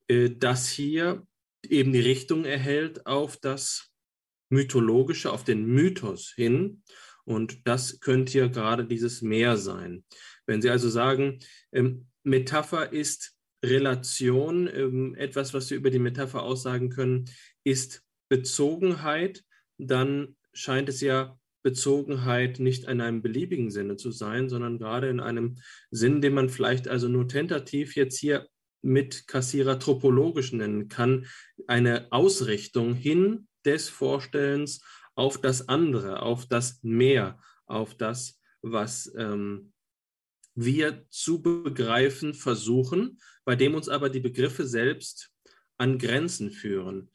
äh, das hier eben die Richtung erhält auf das Mythologische, auf den Mythos hin. Und das könnte ja gerade dieses Meer sein. Wenn Sie also sagen, ähm, Metapher ist Relation, ähm, etwas, was wir über die Metapher aussagen können, ist Bezogenheit, dann scheint es ja Bezogenheit nicht in einem beliebigen Sinne zu sein, sondern gerade in einem Sinn, den man vielleicht also nur tentativ jetzt hier mit Kassierer tropologisch nennen kann, eine Ausrichtung hin des Vorstellens auf das andere, auf das Mehr, auf das, was ähm, wir zu begreifen versuchen, bei dem uns aber die Begriffe selbst an Grenzen führen,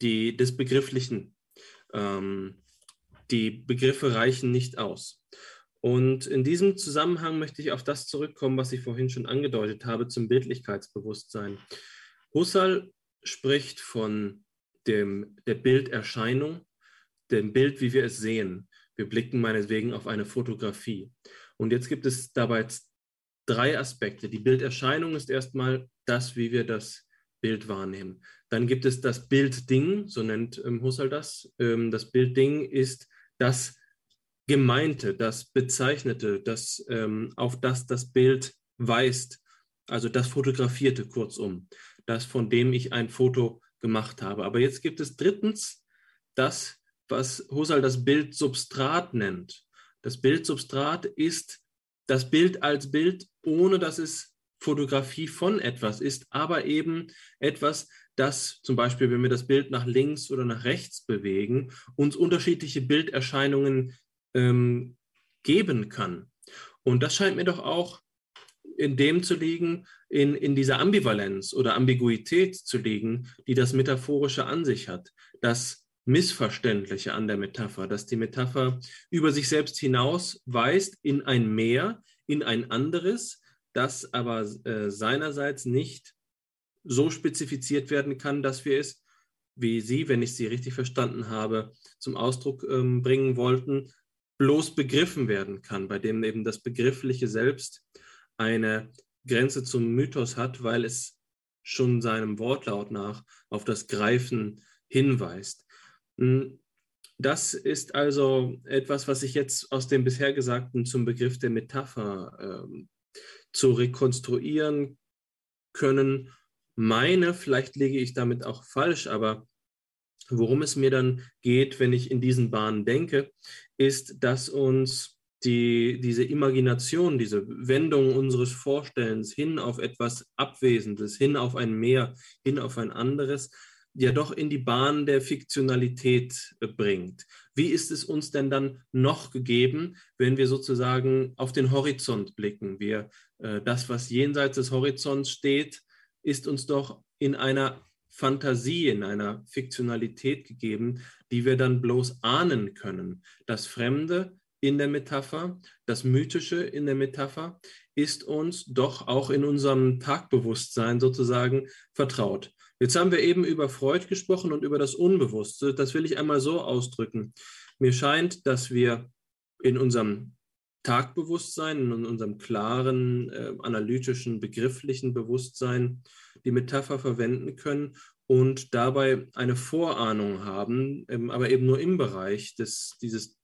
die des Begrifflichen. Ähm, die Begriffe reichen nicht aus. Und in diesem Zusammenhang möchte ich auf das zurückkommen, was ich vorhin schon angedeutet habe, zum Bildlichkeitsbewusstsein. Husserl spricht von dem, der Bilderscheinung, dem Bild, wie wir es sehen. Wir blicken meinetwegen auf eine Fotografie. Und jetzt gibt es dabei drei Aspekte. Die Bilderscheinung ist erstmal das, wie wir das Bild wahrnehmen. Dann gibt es das Bildding, so nennt ähm, Husserl das. Ähm, das Bildding ist das Gemeinte, das Bezeichnete, das, ähm, auf das das Bild weist, also das Fotografierte kurzum, das, von dem ich ein Foto gemacht habe. Aber jetzt gibt es drittens das, was Husserl das Bildsubstrat nennt. Das Bildsubstrat ist das Bild als Bild, ohne dass es Fotografie von etwas ist, aber eben etwas, das zum Beispiel, wenn wir das Bild nach links oder nach rechts bewegen, uns unterschiedliche Bilderscheinungen ähm, geben kann. Und das scheint mir doch auch in dem zu liegen, in, in dieser Ambivalenz oder Ambiguität zu liegen, die das Metaphorische an sich hat. Das Missverständliche an der Metapher, dass die Metapher über sich selbst hinaus weist in ein Meer, in ein anderes, das aber äh, seinerseits nicht so spezifiziert werden kann, dass wir es, wie Sie, wenn ich Sie richtig verstanden habe, zum Ausdruck ähm, bringen wollten, bloß begriffen werden kann, bei dem eben das Begriffliche selbst eine Grenze zum Mythos hat, weil es schon seinem Wortlaut nach auf das Greifen hinweist. Hm, das ist also etwas, was ich jetzt aus dem bisher Gesagten zum Begriff der Metapher äh, zu rekonstruieren können meine. Vielleicht liege ich damit auch falsch, aber worum es mir dann geht, wenn ich in diesen Bahnen denke, ist, dass uns die, diese Imagination, diese Wendung unseres Vorstellens hin auf etwas Abwesendes, hin auf ein Meer, hin auf ein anderes, ja doch in die Bahn der Fiktionalität äh, bringt. Wie ist es uns denn dann noch gegeben, wenn wir sozusagen auf den Horizont blicken? Wir, äh, das, was jenseits des Horizonts steht, ist uns doch in einer Fantasie, in einer Fiktionalität gegeben, die wir dann bloß ahnen können. Das Fremde in der Metapher, das Mythische in der Metapher ist uns doch auch in unserem Tagbewusstsein sozusagen vertraut. Jetzt haben wir eben über Freud gesprochen und über das Unbewusste. Das will ich einmal so ausdrücken. Mir scheint, dass wir in unserem Tagbewusstsein, in unserem klaren, äh, analytischen, begrifflichen Bewusstsein die Metapher verwenden können und dabei eine Vorahnung haben, ähm, aber eben nur im Bereich des, dieses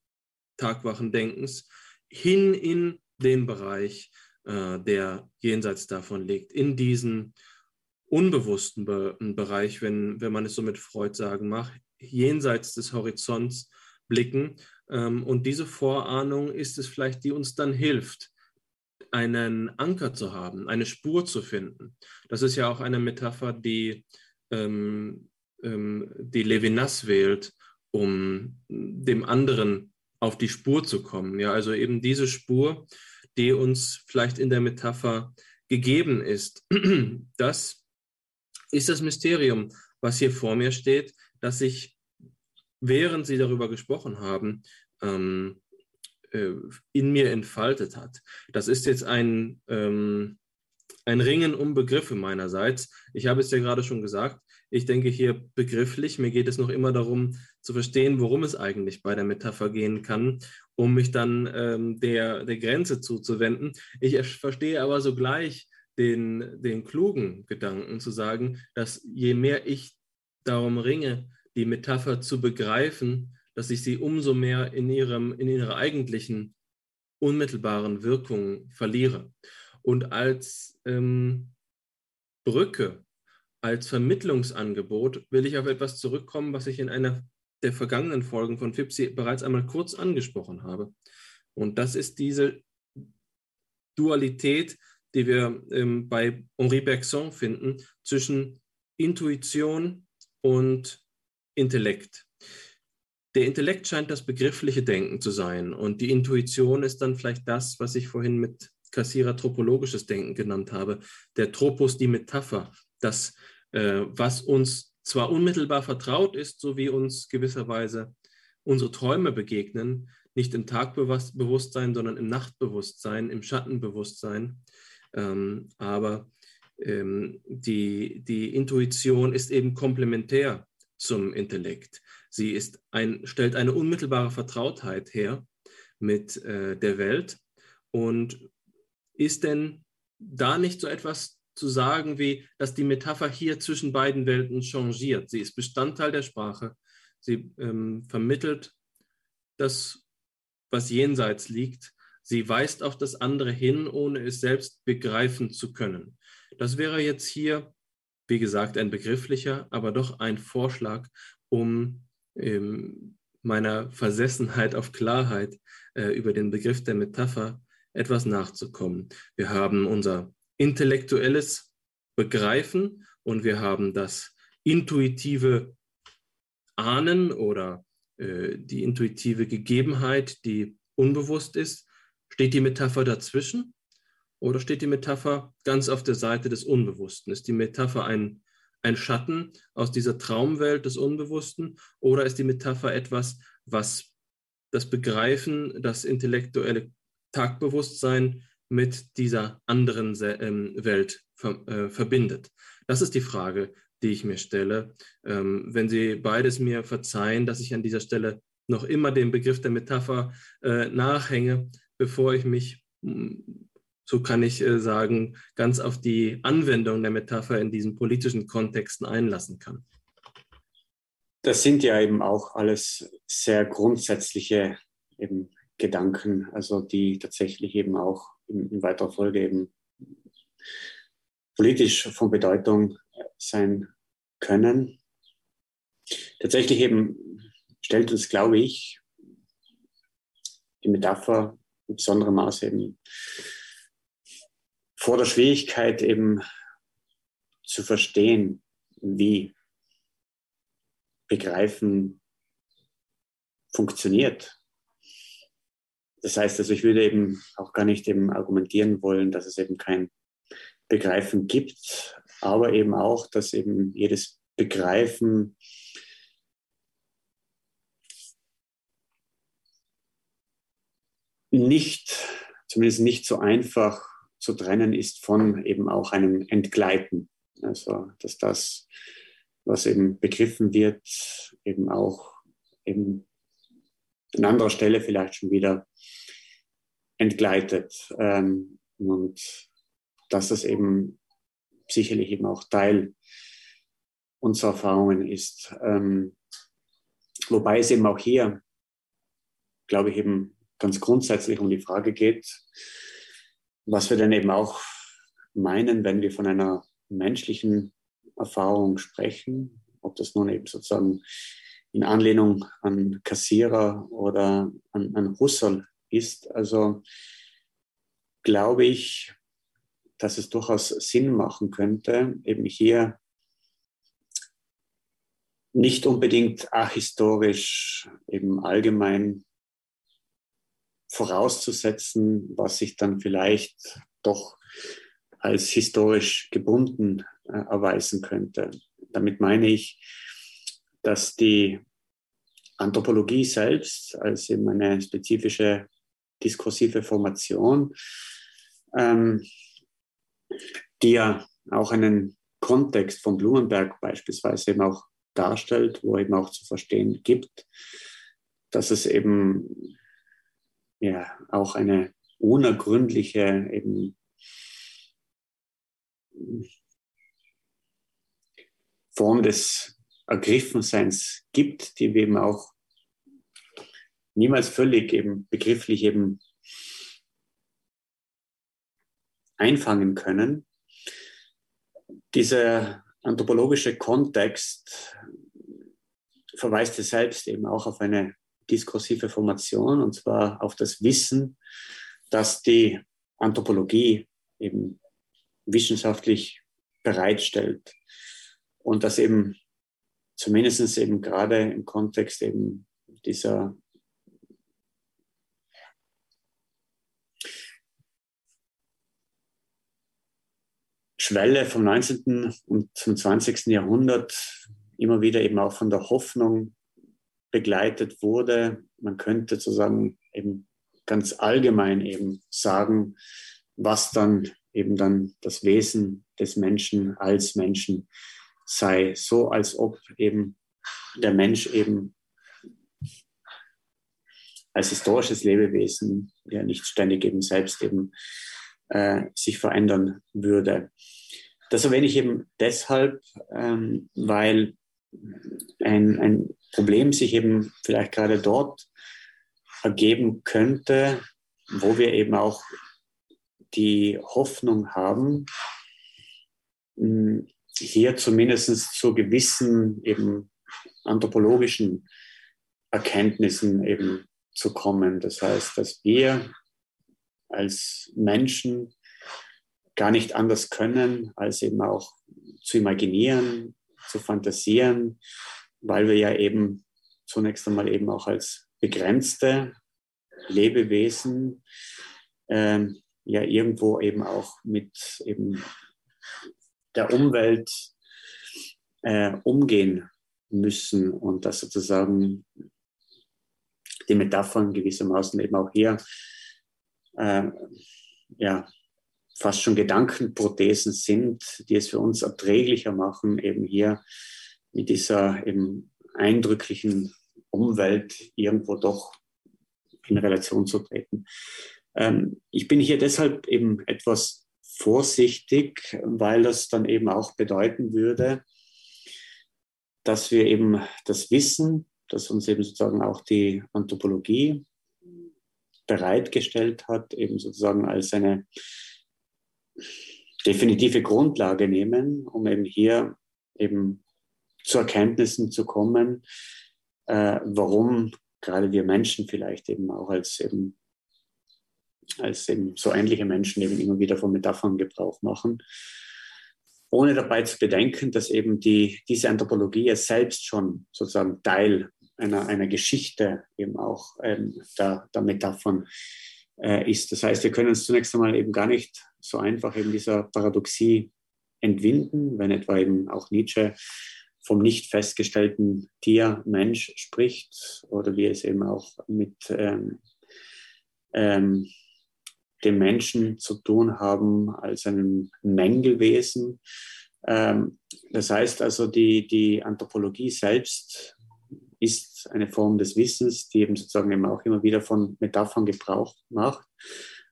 tagwachen Denkens, hin in den Bereich, äh, der jenseits davon liegt, in diesen unbewussten Be Bereich, wenn, wenn man es so mit Freud sagen mag, jenseits des Horizonts blicken. Ähm, und diese Vorahnung ist es vielleicht, die uns dann hilft, einen Anker zu haben, eine Spur zu finden. Das ist ja auch eine Metapher, die, ähm, ähm, die Levinas wählt, um dem anderen auf die Spur zu kommen. Ja, also eben diese Spur, die uns vielleicht in der Metapher gegeben ist. Das ist das Mysterium, was hier vor mir steht, dass sich, während Sie darüber gesprochen haben, ähm, äh, in mir entfaltet hat. Das ist jetzt ein, ähm, ein Ringen um Begriffe meinerseits. Ich habe es ja gerade schon gesagt, ich denke hier begrifflich. Mir geht es noch immer darum zu verstehen, worum es eigentlich bei der Metapher gehen kann, um mich dann ähm, der, der Grenze zuzuwenden. Ich verstehe aber sogleich, den, den klugen Gedanken zu sagen, dass je mehr ich darum ringe, die Metapher zu begreifen, dass ich sie umso mehr in, ihrem, in ihrer eigentlichen unmittelbaren Wirkung verliere. Und als ähm, Brücke, als Vermittlungsangebot will ich auf etwas zurückkommen, was ich in einer der vergangenen Folgen von FIPSI bereits einmal kurz angesprochen habe. Und das ist diese Dualität die wir ähm, bei Henri Bergson finden, zwischen Intuition und Intellekt. Der Intellekt scheint das begriffliche Denken zu sein und die Intuition ist dann vielleicht das, was ich vorhin mit Kassierer tropologisches Denken genannt habe. Der Tropos, die Metapher, das, äh, was uns zwar unmittelbar vertraut ist, so wie uns gewisserweise unsere Träume begegnen, nicht im Tagbewusstsein, sondern im Nachtbewusstsein, im Schattenbewusstsein, ähm, aber ähm, die, die Intuition ist eben komplementär zum Intellekt. Sie ist ein, stellt eine unmittelbare Vertrautheit her mit äh, der Welt. Und ist denn da nicht so etwas zu sagen, wie dass die Metapher hier zwischen beiden Welten changiert? Sie ist Bestandteil der Sprache. Sie ähm, vermittelt das, was jenseits liegt Sie weist auf das andere hin, ohne es selbst begreifen zu können. Das wäre jetzt hier, wie gesagt, ein begrifflicher, aber doch ein Vorschlag, um ähm, meiner Versessenheit auf Klarheit äh, über den Begriff der Metapher etwas nachzukommen. Wir haben unser intellektuelles Begreifen und wir haben das intuitive Ahnen oder äh, die intuitive Gegebenheit, die unbewusst ist. Steht die Metapher dazwischen? oder steht die Metapher ganz auf der Seite des Unbewussten? Ist die Metapher ein, ein Schatten aus dieser Traumwelt des Unbewussten oder ist die Metapher etwas, was das Begreifen, das intellektuelle Tagbewusstsein mit dieser anderen ähm, Welt äh, verbindet? Das ist die Frage, die ich mir stelle. Ähm, wenn Sie beides mir verzeihen, dass ich an dieser Stelle noch immer dem Begriff der Metapher äh, nachhänge, bevor ich mich, hm, so kann ich äh, sagen, ganz auf die Anwendung der Metapher in diesen politischen Kontexten einlassen kann. Das sind ja eben auch alles sehr grundsätzliche eben Gedanken, also die tatsächlich eben auch in, in weiterer Folge eben politisch von Bedeutung sein können. Tatsächlich eben stellt uns, glaube ich, die Metapher in besonderem Maße eben vor der Schwierigkeit eben zu verstehen, wie Begreifen funktioniert. Das heißt also, ich würde eben auch gar nicht eben argumentieren wollen, dass es eben kein Begreifen gibt, aber eben auch, dass eben jedes Begreifen nicht, zumindest nicht so einfach zu trennen ist von eben auch einem Entgleiten. Also, dass das, was eben begriffen wird, eben auch eben an anderer Stelle vielleicht schon wieder entgleitet. Ähm, und dass das eben sicherlich eben auch Teil unserer Erfahrungen ist. Ähm, wobei es eben auch hier, glaube ich, eben ganz grundsätzlich um die Frage geht, was wir dann eben auch meinen, wenn wir von einer menschlichen Erfahrung sprechen, ob das nun eben sozusagen in Anlehnung an Kassierer oder an, an Husserl ist. Also glaube ich, dass es durchaus Sinn machen könnte, eben hier nicht unbedingt ahistorisch eben allgemein vorauszusetzen, was sich dann vielleicht doch als historisch gebunden äh, erweisen könnte. Damit meine ich, dass die Anthropologie selbst als eben eine spezifische diskursive Formation, ähm, die ja auch einen Kontext von Blumenberg beispielsweise eben auch darstellt, wo eben auch zu verstehen gibt, dass es eben ja auch eine unergründliche eben Form des Ergriffenseins gibt, die wir eben auch niemals völlig eben begrifflich eben einfangen können. Dieser anthropologische Kontext verweist ja selbst eben auch auf eine diskursive Formation, und zwar auf das Wissen, dass die Anthropologie eben wissenschaftlich bereitstellt und das eben zumindest eben gerade im Kontext eben dieser Schwelle vom 19. und zum 20. Jahrhundert immer wieder eben auch von der Hoffnung begleitet wurde. Man könnte sozusagen eben ganz allgemein eben sagen, was dann eben dann das Wesen des Menschen als Menschen sei, so als ob eben der Mensch eben als historisches Lebewesen ja nicht ständig eben selbst eben äh, sich verändern würde. Das erwähne ich eben deshalb, ähm, weil ein, ein Problem sich eben vielleicht gerade dort ergeben könnte, wo wir eben auch die Hoffnung haben, hm, hier zumindest zu gewissen eben anthropologischen Erkenntnissen eben zu kommen. Das heißt, dass wir als Menschen gar nicht anders können, als eben auch zu imaginieren, zu fantasieren, weil wir ja eben zunächst einmal eben auch als begrenzte Lebewesen äh, ja irgendwo eben auch mit eben der Umwelt äh, umgehen müssen und dass sozusagen die Metaphern gewissermaßen eben auch hier äh, ja, fast schon Gedankenprothesen sind, die es für uns erträglicher machen, eben hier mit dieser eben eindrücklichen Umwelt irgendwo doch in Relation zu treten. Ähm, ich bin hier deshalb eben etwas vorsichtig, weil das dann eben auch bedeuten würde, dass wir eben das Wissen, das uns eben sozusagen auch die Anthropologie bereitgestellt hat, eben sozusagen als eine definitive Grundlage nehmen, um eben hier eben zu Erkenntnissen zu kommen, äh, warum gerade wir Menschen vielleicht eben auch als eben als eben so ähnliche Menschen eben immer wieder von Metaphern Gebrauch machen, ohne dabei zu bedenken, dass eben die, diese Anthropologie ja selbst schon sozusagen Teil einer, einer Geschichte eben auch ähm, der, der Metaphern äh, ist. Das heißt, wir können uns zunächst einmal eben gar nicht so einfach eben dieser Paradoxie entwinden, wenn etwa eben auch Nietzsche vom nicht festgestellten Tier-Mensch spricht oder wie es eben auch mit ähm, ähm, dem Menschen zu tun haben als einem Mängelwesen. Ähm, das heißt also, die, die Anthropologie selbst ist eine Form des Wissens, die eben sozusagen eben auch immer wieder von Metaphern Gebrauch macht,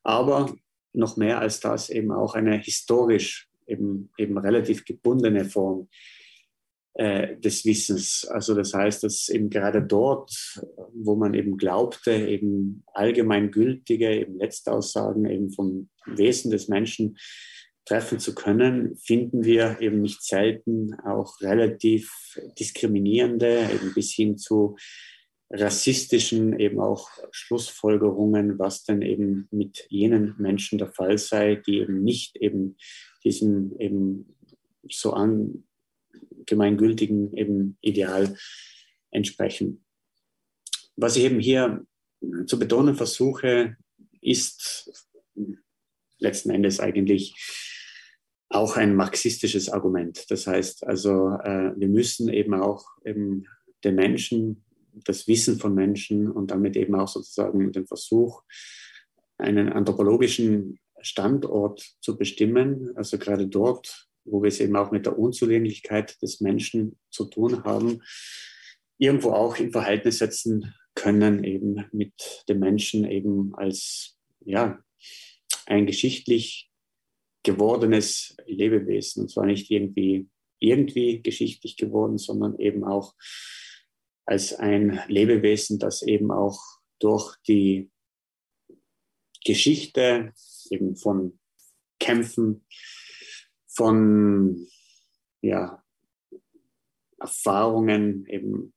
aber noch mehr als das eben auch eine historisch eben, eben relativ gebundene Form äh, des Wissens. Also das heißt, dass eben gerade dort, wo man eben glaubte, eben allgemeingültige, eben Letztaussagen eben vom Wesen des Menschen treffen zu können, finden wir eben nicht selten auch relativ diskriminierende, eben bis hin zu rassistischen eben auch Schlussfolgerungen, was denn eben mit jenen Menschen der Fall sei, die eben nicht eben diesem eben so an, gemeingültigen eben Ideal entsprechen. Was ich eben hier zu betonen versuche, ist letzten Endes eigentlich auch ein marxistisches Argument. Das heißt also, äh, wir müssen eben auch eben den Menschen, das Wissen von Menschen und damit eben auch sozusagen den Versuch, einen anthropologischen Standort zu bestimmen, also gerade dort, wo wir es eben auch mit der Unzulänglichkeit des Menschen zu tun haben, irgendwo auch in Verhältnis setzen können, eben mit dem Menschen eben als ja, ein geschichtlich gewordenes Lebewesen. Und zwar nicht irgendwie, irgendwie geschichtlich geworden, sondern eben auch als ein Lebewesen, das eben auch durch die Geschichte eben von Kämpfen, von ja, Erfahrungen eben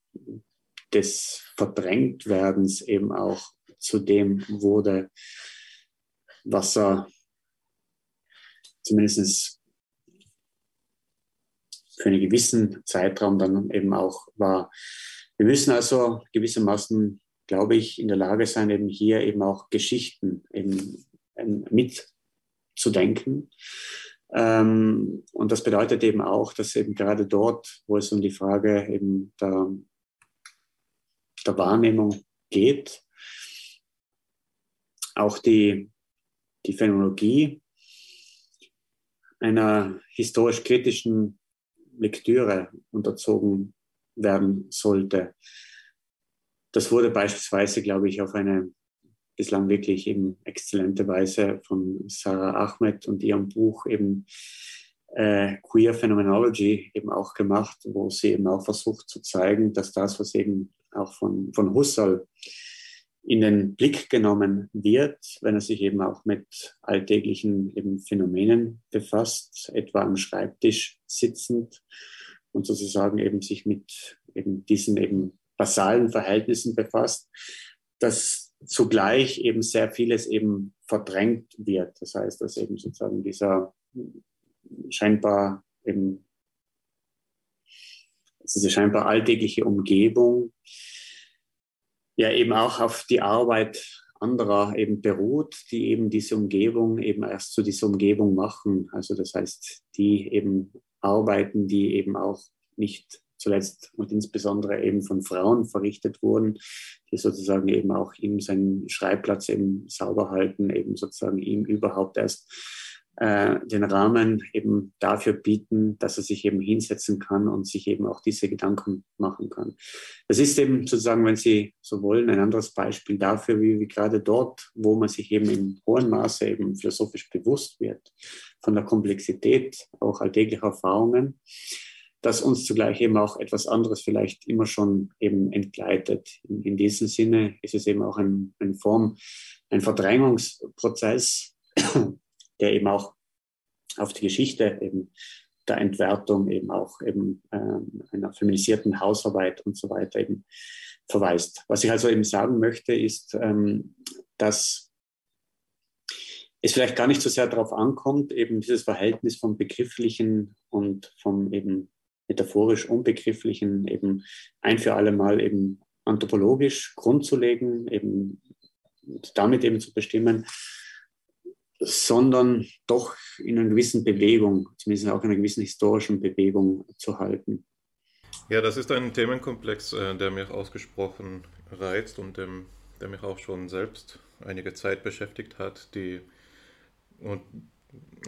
des Verdrängtwerdens eben auch zu dem wurde, was er zumindest für einen gewissen Zeitraum dann eben auch war. Wir müssen also gewissermaßen, glaube ich, in der Lage sein, eben hier eben auch Geschichten eben ähm, mitzudenken ähm, und das bedeutet eben auch, dass eben gerade dort, wo es um die Frage eben der, der Wahrnehmung geht, auch die, die Phänomenologie einer historisch-kritischen Lektüre unterzogen werden sollte. Das wurde beispielsweise, glaube ich, auf eine bislang wirklich eben exzellente Weise von Sarah Ahmed und ihrem Buch eben äh, Queer Phenomenology eben auch gemacht, wo sie eben auch versucht zu zeigen, dass das, was eben auch von, von Husserl in den Blick genommen wird, wenn er sich eben auch mit alltäglichen eben Phänomenen befasst, etwa am Schreibtisch sitzend und sozusagen eben sich mit eben diesen eben basalen Verhältnissen befasst, dass zugleich eben sehr vieles eben verdrängt wird. Das heißt, dass eben sozusagen dieser scheinbar eben diese scheinbar alltägliche Umgebung ja eben auch auf die Arbeit anderer eben beruht, die eben diese Umgebung eben erst zu dieser Umgebung machen. Also das heißt, die eben arbeiten, die eben auch nicht zuletzt und insbesondere eben von Frauen verrichtet wurden, die sozusagen eben auch ihm seinen Schreibplatz eben sauber halten, eben sozusagen ihm überhaupt erst äh, den Rahmen eben dafür bieten, dass er sich eben hinsetzen kann und sich eben auch diese Gedanken machen kann. Das ist eben sozusagen, wenn Sie so wollen, ein anderes Beispiel dafür, wie, wie gerade dort, wo man sich eben in hohem Maße eben philosophisch bewusst wird von der Komplexität auch alltäglicher Erfahrungen, dass uns zugleich eben auch etwas anderes vielleicht immer schon eben entgleitet. In, in diesem Sinne ist es eben auch ein, Form, ein Verdrängungsprozess, der eben auch auf die Geschichte eben der Entwertung eben auch eben ähm, einer feminisierten Hausarbeit und so weiter eben verweist. Was ich also eben sagen möchte, ist, ähm, dass es vielleicht gar nicht so sehr darauf ankommt, eben dieses Verhältnis vom Begrifflichen und vom eben metaphorisch Unbegrifflichen eben ein für alle Mal eben anthropologisch grundzulegen, eben damit eben zu bestimmen, sondern doch in einer gewissen Bewegung, zumindest auch in einer gewissen historischen Bewegung zu halten. Ja, das ist ein Themenkomplex, äh, der mich ausgesprochen reizt und der mich auch schon selbst einige Zeit beschäftigt hat. Die, und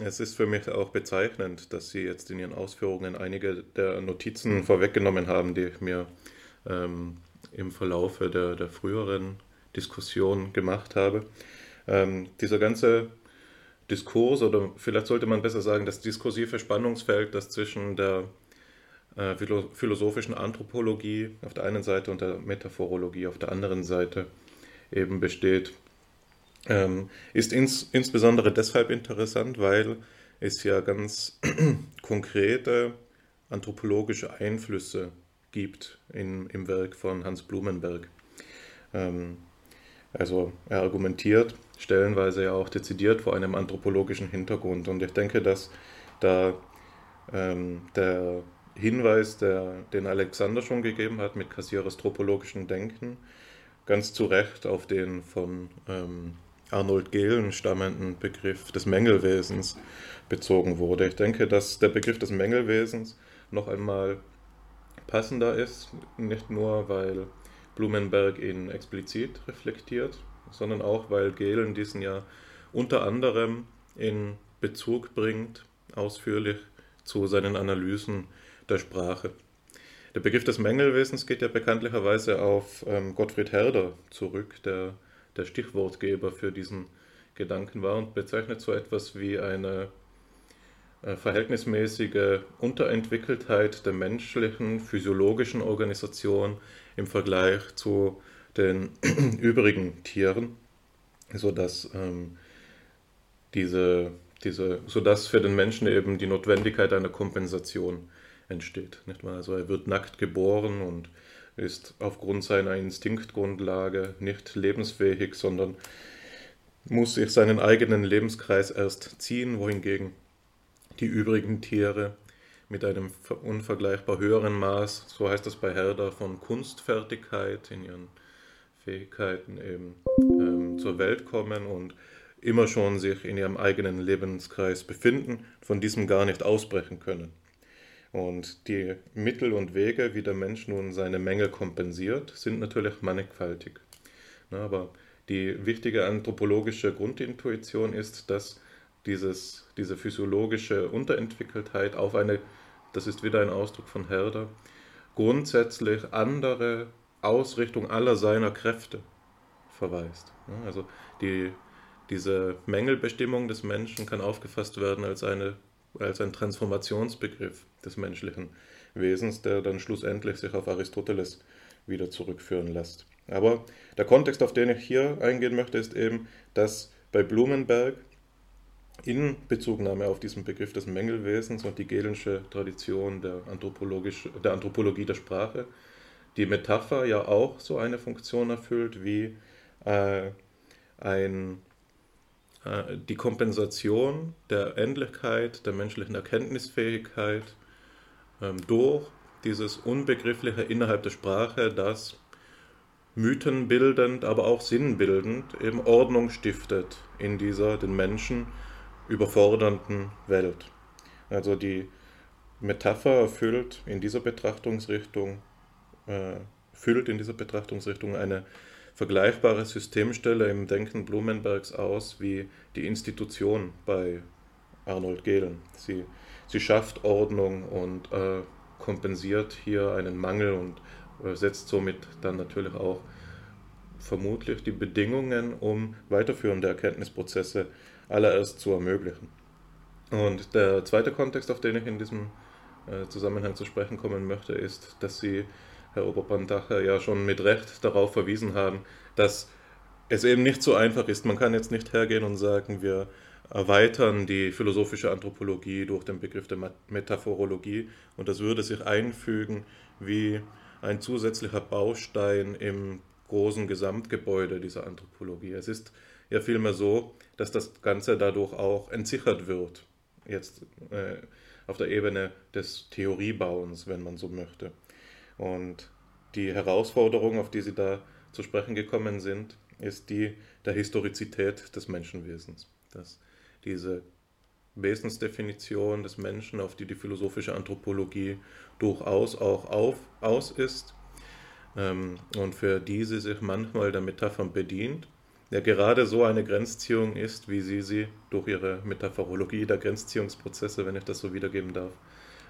es ist für mich auch bezeichnend, dass Sie jetzt in Ihren Ausführungen einige der Notizen vorweggenommen haben, die ich mir ähm, im Verlaufe der, der früheren Diskussion gemacht habe. Ähm, dieser ganze Diskurs oder vielleicht sollte man besser sagen, das diskursive Spannungsfeld, das zwischen der äh, philosophischen Anthropologie auf der einen Seite und der Metaphorologie auf der anderen Seite eben besteht, ähm, ist ins, insbesondere deshalb interessant, weil es ja ganz konkrete anthropologische Einflüsse gibt in, im Werk von Hans Blumenberg. Ähm, also er argumentiert stellenweise ja auch dezidiert vor einem anthropologischen Hintergrund. Und ich denke, dass da ähm, der Hinweis, der, den Alexander schon gegeben hat mit Kassierers tropologischen Denken, ganz zu Recht auf den von ähm, Arnold Gehlen stammenden Begriff des Mängelwesens bezogen wurde. Ich denke, dass der Begriff des Mängelwesens noch einmal passender ist, nicht nur weil Blumenberg ihn explizit reflektiert, sondern auch, weil Gehlen diesen ja unter anderem in Bezug bringt, ausführlich zu seinen Analysen der Sprache. Der Begriff des Mängelwesens geht ja bekanntlicherweise auf ähm, Gottfried Herder zurück, der der Stichwortgeber für diesen Gedanken war und bezeichnet so etwas wie eine äh, verhältnismäßige Unterentwickeltheit der menschlichen physiologischen Organisation im Vergleich zu den übrigen Tieren, sodass ähm, diese, diese, sodass für den Menschen eben die Notwendigkeit einer Kompensation entsteht. Nicht wahr? Also er wird nackt geboren und ist aufgrund seiner Instinktgrundlage nicht lebensfähig, sondern muss sich seinen eigenen Lebenskreis erst ziehen, wohingegen die übrigen Tiere mit einem unvergleichbar höheren Maß, so heißt das bei Herder, von Kunstfertigkeit in ihren Fähigkeiten eben ähm, zur Welt kommen und immer schon sich in ihrem eigenen Lebenskreis befinden, von diesem gar nicht ausbrechen können. Und die Mittel und Wege, wie der Mensch nun seine Mängel kompensiert, sind natürlich mannigfaltig. aber die wichtige anthropologische Grundintuition ist, dass dieses, diese physiologische Unterentwickeltheit auf eine, das ist wieder ein Ausdruck von Herder, grundsätzlich andere Ausrichtung aller seiner Kräfte verweist. Also die, diese Mängelbestimmung des Menschen kann aufgefasst werden als eine als ein Transformationsbegriff des menschlichen Wesens, der dann schlussendlich sich auf Aristoteles wieder zurückführen lässt. Aber der Kontext, auf den ich hier eingehen möchte, ist eben, dass bei Blumenberg in Bezugnahme auf diesen Begriff des Mängelwesens und die gelensche Tradition der, Anthropologisch, der Anthropologie der Sprache die Metapher ja auch so eine Funktion erfüllt wie äh, ein äh, die Kompensation der Endlichkeit der menschlichen Erkenntnisfähigkeit ähm, durch dieses Unbegriffliche innerhalb der Sprache, das mythenbildend, aber auch sinnbildend eben Ordnung stiftet in dieser den Menschen überfordernden Welt. Also die Metapher erfüllt in dieser Betrachtungsrichtung, äh, füllt in dieser Betrachtungsrichtung eine vergleichbare Systemstelle im Denken Blumenbergs aus wie die Institution bei Arnold Gehlen. Sie, sie schafft Ordnung und äh, kompensiert hier einen Mangel und äh, setzt somit dann natürlich auch vermutlich die Bedingungen, um weiterführende Erkenntnisprozesse allererst zu ermöglichen. Und der zweite Kontext, auf den ich in diesem äh, Zusammenhang zu sprechen kommen möchte, ist, dass Sie, Herr Oberbandacher, ja schon mit Recht darauf verwiesen haben, dass es eben nicht so einfach ist. Man kann jetzt nicht hergehen und sagen, wir erweitern die philosophische Anthropologie durch den Begriff der Metaphorologie und das würde sich einfügen wie ein zusätzlicher Baustein im großen Gesamtgebäude dieser Anthropologie. Es ist ja vielmehr so, dass das Ganze dadurch auch entsichert wird, jetzt äh, auf der Ebene des Theoriebauens, wenn man so möchte. Und die Herausforderung, auf die Sie da zu sprechen gekommen sind, ist die der Historizität des Menschenwesens. Dass diese Wesensdefinition des Menschen, auf die die philosophische Anthropologie durchaus auch auf, aus ist ähm, und für die sie sich manchmal der Metaphern bedient, ja gerade so eine Grenzziehung ist, wie sie sie durch ihre Metaphorologie der Grenzziehungsprozesse, wenn ich das so wiedergeben darf,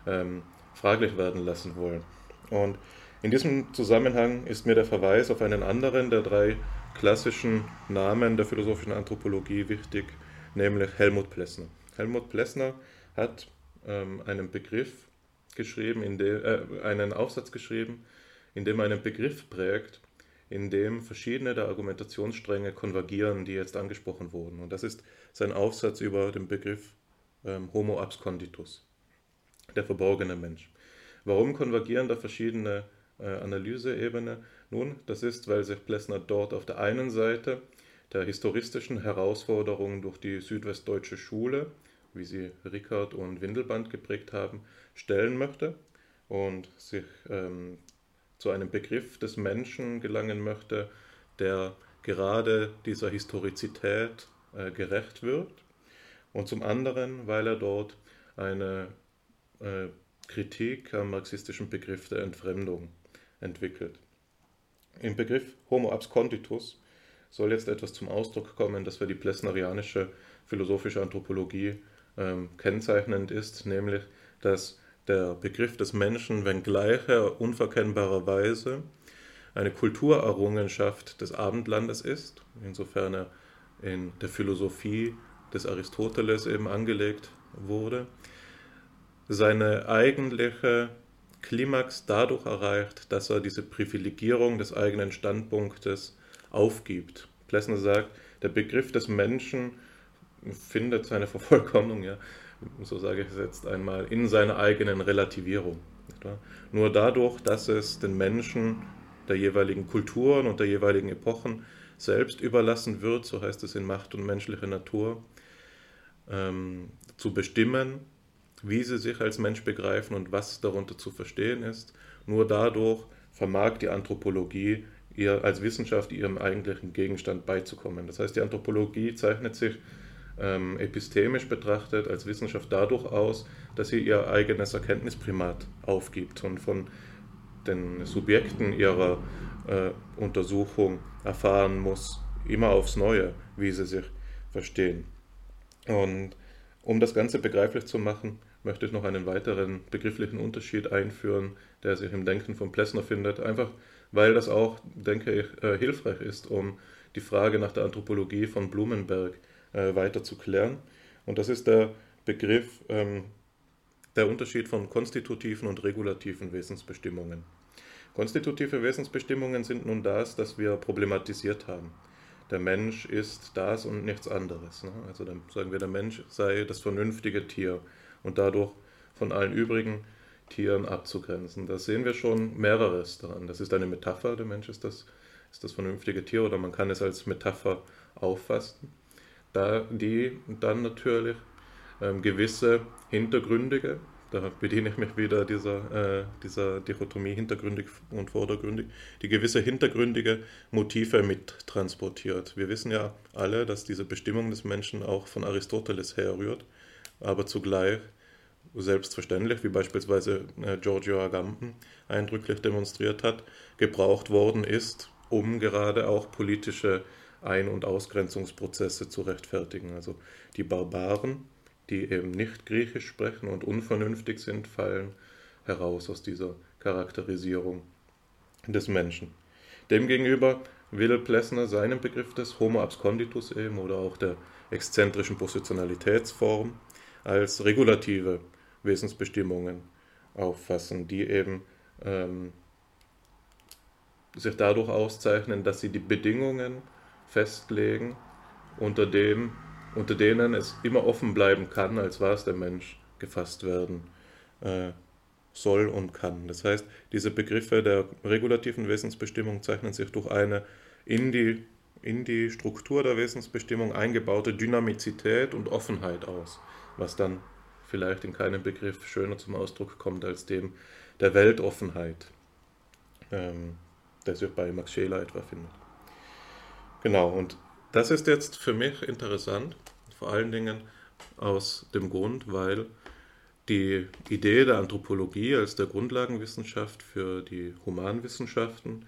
ähm, fraglich werden lassen wollen. Und in diesem Zusammenhang ist mir der Verweis auf einen anderen der drei klassischen Namen der philosophischen Anthropologie wichtig, nämlich Helmut Plessner. Helmut Plessner hat ähm, einen Begriff geschrieben, in dem, äh, einen Aufsatz geschrieben, in dem er einen Begriff prägt, in dem verschiedene der Argumentationsstränge konvergieren, die jetzt angesprochen wurden. Und das ist sein Aufsatz über den Begriff ähm, Homo absconditus, der verborgene Mensch. Warum konvergieren da verschiedene äh, Analyseebene? Nun, das ist, weil sich Plessner dort auf der einen Seite der historistischen Herausforderungen durch die südwestdeutsche Schule, wie sie Rickard und Windelband geprägt haben, stellen möchte und sich ähm, zu einem Begriff des Menschen gelangen möchte, der gerade dieser Historizität äh, gerecht wird und zum anderen, weil er dort eine äh, Kritik am marxistischen Begriff der Entfremdung entwickelt. Im Begriff Homo absconditus soll jetzt etwas zum Ausdruck kommen, das für die plessnerianische philosophische Anthropologie ähm, kennzeichnend ist, nämlich dass der Begriff des Menschen, wenngleich er unverkennbarerweise eine Kulturerrungenschaft des Abendlandes ist, insofern er in der Philosophie des Aristoteles eben angelegt wurde, seine eigentliche Klimax dadurch erreicht, dass er diese Privilegierung des eigenen Standpunktes aufgibt. Plessner sagt, der Begriff des Menschen findet seine Vervollkommnung, ja, so sage ich es jetzt einmal, in seiner eigenen Relativierung. Nur dadurch, dass es den Menschen der jeweiligen Kulturen und der jeweiligen Epochen selbst überlassen wird, so heißt es in Macht und menschliche Natur, ähm, zu bestimmen, wie sie sich als Mensch begreifen und was darunter zu verstehen ist. Nur dadurch vermag die Anthropologie ihr als Wissenschaft ihrem eigentlichen Gegenstand beizukommen. Das heißt, die Anthropologie zeichnet sich ähm, epistemisch betrachtet als Wissenschaft dadurch aus, dass sie ihr eigenes Erkenntnisprimat aufgibt und von den Subjekten ihrer äh, Untersuchung erfahren muss, immer aufs Neue, wie sie sich verstehen. Und um das Ganze begreiflich zu machen, möchte ich noch einen weiteren begrifflichen Unterschied einführen, der sich im Denken von Plessner findet, einfach weil das auch, denke ich, äh, hilfreich ist, um die Frage nach der Anthropologie von Blumenberg äh, weiter zu klären. Und das ist der Begriff, ähm, der Unterschied von konstitutiven und regulativen Wesensbestimmungen. Konstitutive Wesensbestimmungen sind nun das, das wir problematisiert haben. Der Mensch ist das und nichts anderes. Ne? Also dann sagen wir, der Mensch sei das vernünftige Tier und dadurch von allen übrigen Tieren abzugrenzen. Da sehen wir schon mehreres daran. Das ist eine Metapher, der Mensch ist das, ist das vernünftige Tier oder man kann es als Metapher auffassen, da die dann natürlich ähm, gewisse hintergründige da bediene ich mich wieder dieser, äh, dieser Dichotomie hintergründig und vordergründig, die gewisse hintergründige Motive mittransportiert. Wir wissen ja alle, dass diese Bestimmung des Menschen auch von Aristoteles herrührt, aber zugleich selbstverständlich, wie beispielsweise äh, Giorgio Agamben eindrücklich demonstriert hat, gebraucht worden ist, um gerade auch politische Ein- und Ausgrenzungsprozesse zu rechtfertigen. Also die Barbaren, die eben nicht Griechisch sprechen und unvernünftig sind, fallen heraus aus dieser Charakterisierung des Menschen. Demgegenüber will Plessner seinen Begriff des Homo absconditus eben oder auch der exzentrischen Positionalitätsform als regulative Wesensbestimmungen auffassen, die eben ähm, sich dadurch auszeichnen, dass sie die Bedingungen festlegen, unter dem unter denen es immer offen bleiben kann, als was der Mensch gefasst werden äh, soll und kann. Das heißt, diese Begriffe der regulativen Wesensbestimmung zeichnen sich durch eine in die, in die Struktur der Wesensbestimmung eingebaute Dynamizität und Offenheit aus, was dann vielleicht in keinem Begriff schöner zum Ausdruck kommt als dem der Weltoffenheit, ähm, der sich bei Max Scheler etwa findet. Genau, und das ist jetzt für mich interessant, vor allen Dingen aus dem Grund, weil die Idee der Anthropologie als der Grundlagenwissenschaft für die Humanwissenschaften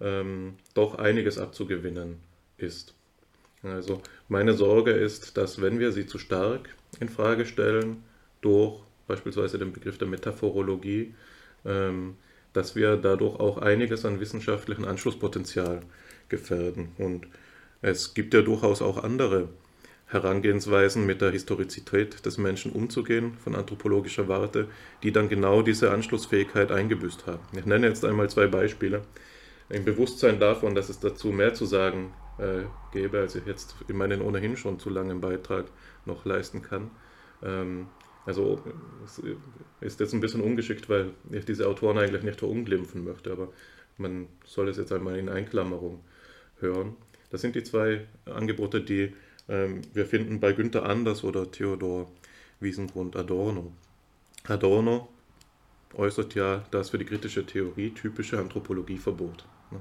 ähm, doch einiges abzugewinnen ist. Also meine Sorge ist, dass wenn wir sie zu stark in Frage stellen durch beispielsweise den Begriff der Metaphorologie, ähm, dass wir dadurch auch einiges an wissenschaftlichen Anschlusspotenzial gefährden. Und es gibt ja durchaus auch andere Herangehensweisen mit der Historizität des Menschen umzugehen, von anthropologischer Warte, die dann genau diese Anschlussfähigkeit eingebüßt haben. Ich nenne jetzt einmal zwei Beispiele. Im Bewusstsein davon, dass es dazu mehr zu sagen äh, gäbe, als ich jetzt in meinen ohnehin schon zu langen Beitrag noch leisten kann. Ähm, also ist jetzt ein bisschen ungeschickt, weil ich diese Autoren eigentlich nicht verunglimpfen möchte, aber man soll es jetzt einmal in Einklammerung hören. Das sind die zwei Angebote, die ähm, wir finden bei Günther Anders oder Theodor Wiesengrund Adorno. Adorno äußert ja das für die kritische Theorie typische Anthropologieverbot. Ne?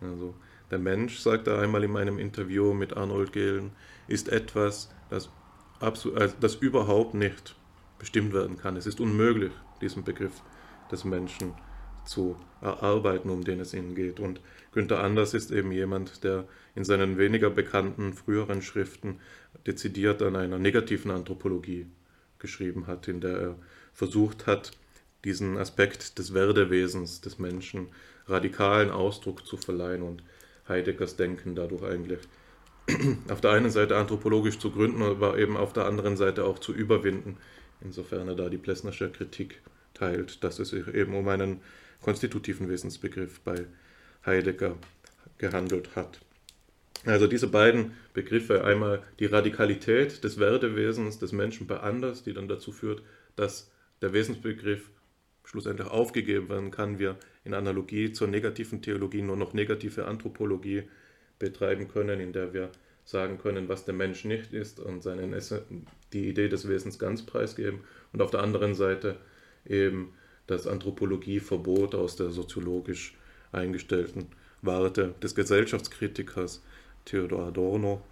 Also der Mensch, sagt er einmal in meinem Interview mit Arnold Gehlen, ist etwas, das, absolut, also das überhaupt nicht bestimmt werden kann. Es ist unmöglich, diesen Begriff des Menschen zu erarbeiten, um den es ihnen geht. Und Günther Anders ist eben jemand, der in seinen weniger bekannten früheren Schriften dezidiert an einer negativen Anthropologie geschrieben hat, in der er versucht hat, diesen Aspekt des Werdewesens des Menschen radikalen Ausdruck zu verleihen und Heideggers Denken dadurch eigentlich auf der einen Seite anthropologisch zu gründen, aber eben auf der anderen Seite auch zu überwinden, insofern er da die Plessnersche Kritik teilt, dass es sich eben um einen konstitutiven Wesensbegriff bei Heidegger gehandelt hat. Also diese beiden Begriffe, einmal die Radikalität des Werdewesens des Menschen bei anders, die dann dazu führt, dass der Wesensbegriff schlussendlich aufgegeben werden kann, wir in Analogie zur negativen Theologie nur noch negative Anthropologie betreiben können, in der wir sagen können, was der Mensch nicht ist und seinen die Idee des Wesens ganz preisgeben und auf der anderen Seite eben das Anthropologieverbot aus der soziologisch eingestellten Warte des Gesellschaftskritikers Theodor Adorno.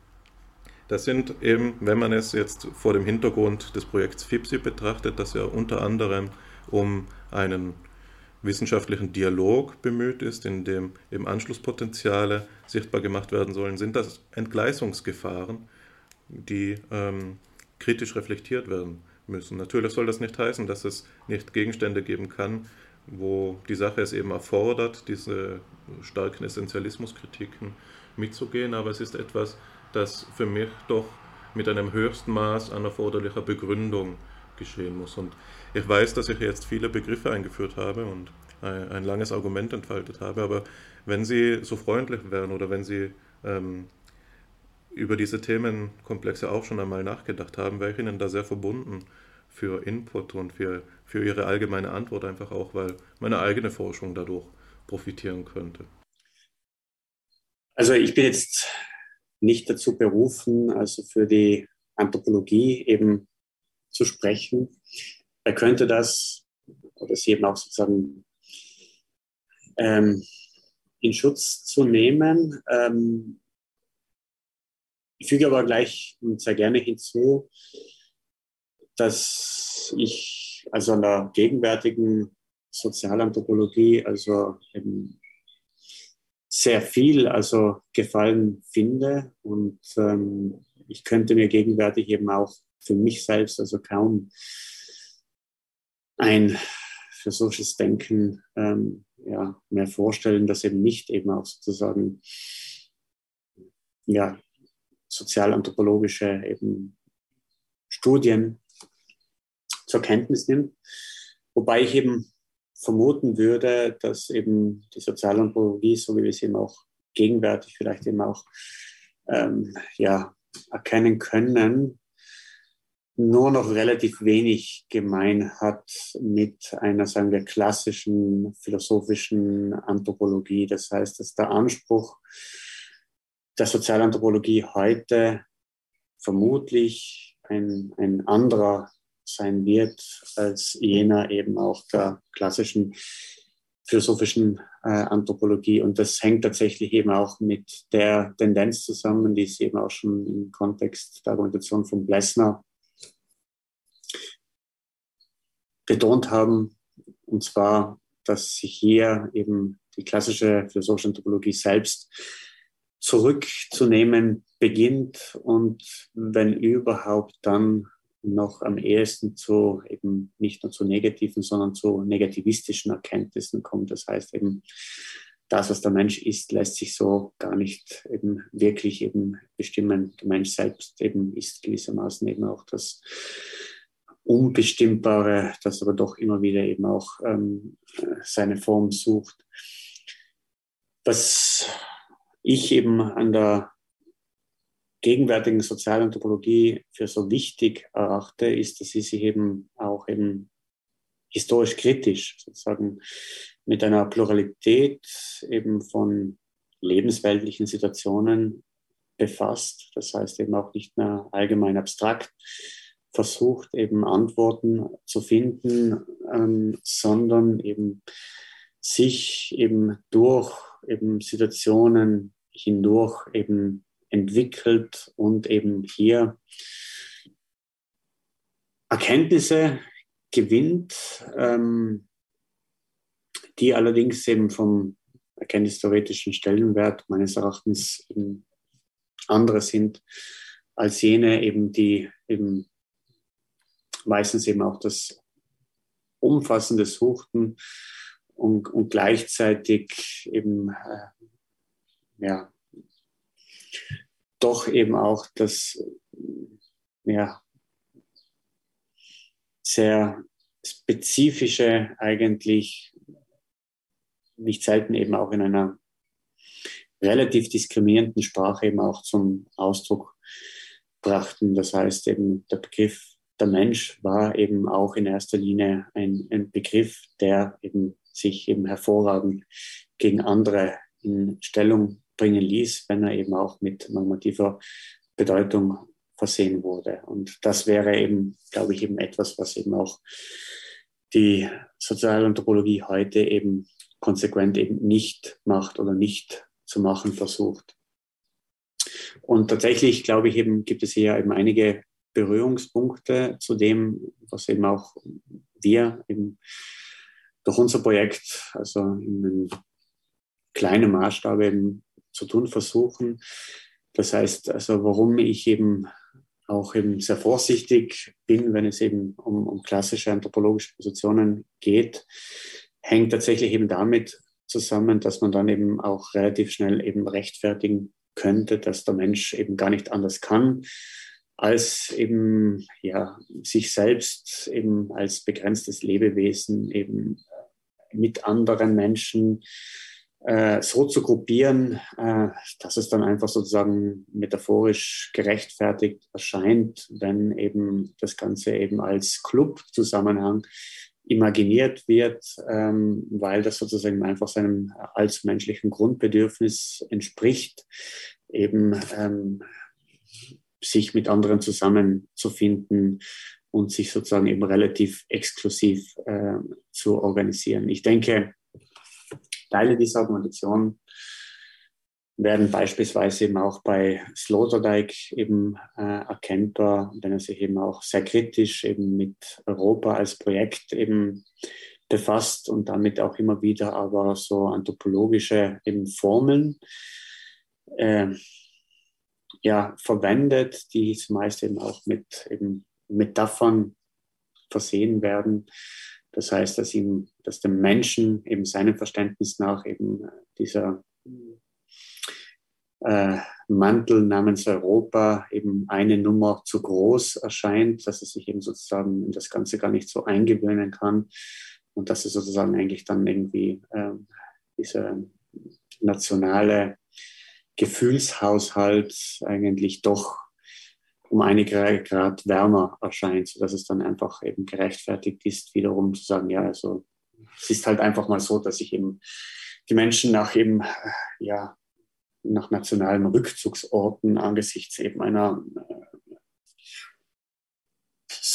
Das sind eben, wenn man es jetzt vor dem Hintergrund des Projekts FIPSI betrachtet, das ja unter anderem um einen wissenschaftlichen Dialog bemüht ist, in dem eben Anschlusspotenziale sichtbar gemacht werden sollen, sind das Entgleisungsgefahren, die ähm, kritisch reflektiert werden müssen. Natürlich soll das nicht heißen, dass es nicht Gegenstände geben kann, wo die Sache es eben erfordert, diese starken Essentialismuskritiken mitzugehen, aber es ist etwas, das für mich doch mit einem höchsten Maß an erforderlicher Begründung geschehen muss. Und ich weiß, dass ich jetzt viele Begriffe eingeführt habe und ein, ein langes Argument entfaltet habe, aber wenn Sie so freundlich wären oder wenn Sie ähm, über diese Themenkomplexe auch schon einmal nachgedacht haben, wäre ich Ihnen da sehr verbunden für Input und für, für Ihre allgemeine Antwort, einfach auch, weil meine eigene Forschung dadurch profitieren könnte. Also ich bin jetzt nicht dazu berufen, also für die Anthropologie eben zu sprechen. Er könnte das oder sie eben auch sozusagen ähm, in Schutz zu nehmen. Ähm, ich füge aber gleich sehr gerne hinzu, dass ich also an der gegenwärtigen Sozialanthropologie also eben sehr viel also Gefallen finde und ähm, ich könnte mir gegenwärtig eben auch für mich selbst also kaum ein philosophisches Denken ähm, ja, mehr vorstellen, das eben nicht eben auch sozusagen ja, sozialanthropologische eben Studien zur Kenntnis nimmt. Wobei ich eben vermuten würde, dass eben die Sozialanthropologie, so wie wir sie eben auch gegenwärtig vielleicht eben auch ähm, ja, erkennen können, nur noch relativ wenig gemein hat mit einer, sagen wir, klassischen philosophischen Anthropologie. Das heißt, dass der Anspruch der Sozialanthropologie heute vermutlich ein, ein anderer sein wird als jener eben auch der klassischen philosophischen äh, Anthropologie. Und das hängt tatsächlich eben auch mit der Tendenz zusammen, die es eben auch schon im Kontext der Argumentation von Blessner betont haben, und zwar, dass sich hier eben die klassische philosophische Anthropologie selbst zurückzunehmen beginnt und wenn überhaupt dann noch am ehesten zu eben nicht nur zu negativen, sondern zu negativistischen Erkenntnissen kommt. Das heißt eben, das, was der Mensch ist, lässt sich so gar nicht eben wirklich eben bestimmen. Der Mensch selbst eben ist gewissermaßen eben auch das Unbestimmbare, das aber doch immer wieder eben auch ähm, seine Form sucht. Was ich eben an der gegenwärtigen Sozialanthropologie für so wichtig erachte, ist, dass sie sich eben auch eben historisch kritisch sozusagen mit einer Pluralität eben von lebensweltlichen Situationen befasst. Das heißt eben auch nicht mehr allgemein abstrakt, versucht, eben Antworten zu finden, ähm, sondern eben sich eben durch eben Situationen hindurch eben entwickelt und eben hier Erkenntnisse gewinnt, ähm, die allerdings eben vom erkenntnistheoretischen Stellenwert meines Erachtens eben andere sind als jene eben, die eben meistens eben auch das umfassende Suchten und, und gleichzeitig eben äh, ja, doch eben auch das ja, sehr spezifische eigentlich nicht selten eben auch in einer relativ diskriminierenden Sprache eben auch zum Ausdruck brachten. Das heißt eben der Begriff der Mensch war eben auch in erster Linie ein, ein Begriff, der eben sich eben hervorragend gegen andere in Stellung bringen ließ, wenn er eben auch mit normativer Bedeutung versehen wurde. Und das wäre eben, glaube ich, eben etwas, was eben auch die Sozialanthropologie heute eben konsequent eben nicht macht oder nicht zu machen versucht. Und tatsächlich, glaube ich, eben gibt es hier eben einige Berührungspunkte zu dem, was eben auch wir eben durch unser Projekt, also in kleinem Maßstab eben zu tun versuchen. Das heißt, also warum ich eben auch eben sehr vorsichtig bin, wenn es eben um, um klassische anthropologische Positionen geht, hängt tatsächlich eben damit zusammen, dass man dann eben auch relativ schnell eben rechtfertigen könnte, dass der Mensch eben gar nicht anders kann, als eben ja sich selbst eben als begrenztes Lebewesen eben mit anderen Menschen äh, so zu gruppieren, äh, dass es dann einfach sozusagen metaphorisch gerechtfertigt erscheint, wenn eben das Ganze eben als Club-Zusammenhang imaginiert wird, ähm, weil das sozusagen einfach seinem als menschlichen Grundbedürfnis entspricht, eben ähm, sich mit anderen zusammenzufinden, und sich sozusagen eben relativ exklusiv äh, zu organisieren. Ich denke, Teile dieser Argumentation werden beispielsweise eben auch bei Sloterdijk eben äh, erkennbar, wenn er sich eben auch sehr kritisch eben mit Europa als Projekt eben befasst und damit auch immer wieder aber so anthropologische eben Formeln äh, ja, verwendet, die zumeist eben auch mit eben Metaphern versehen werden. Das heißt, dass ihm, dass dem Menschen eben seinem Verständnis nach eben dieser äh, Mantel namens Europa eben eine Nummer zu groß erscheint, dass er sich eben sozusagen in das Ganze gar nicht so eingewöhnen kann und dass er sozusagen eigentlich dann irgendwie äh, diese nationale Gefühlshaushalt eigentlich doch um einige Grad wärmer erscheint, sodass es dann einfach eben gerechtfertigt ist, wiederum zu sagen, ja, also es ist halt einfach mal so, dass sich eben die Menschen nach eben, ja, nach nationalen Rückzugsorten angesichts eben einer äh,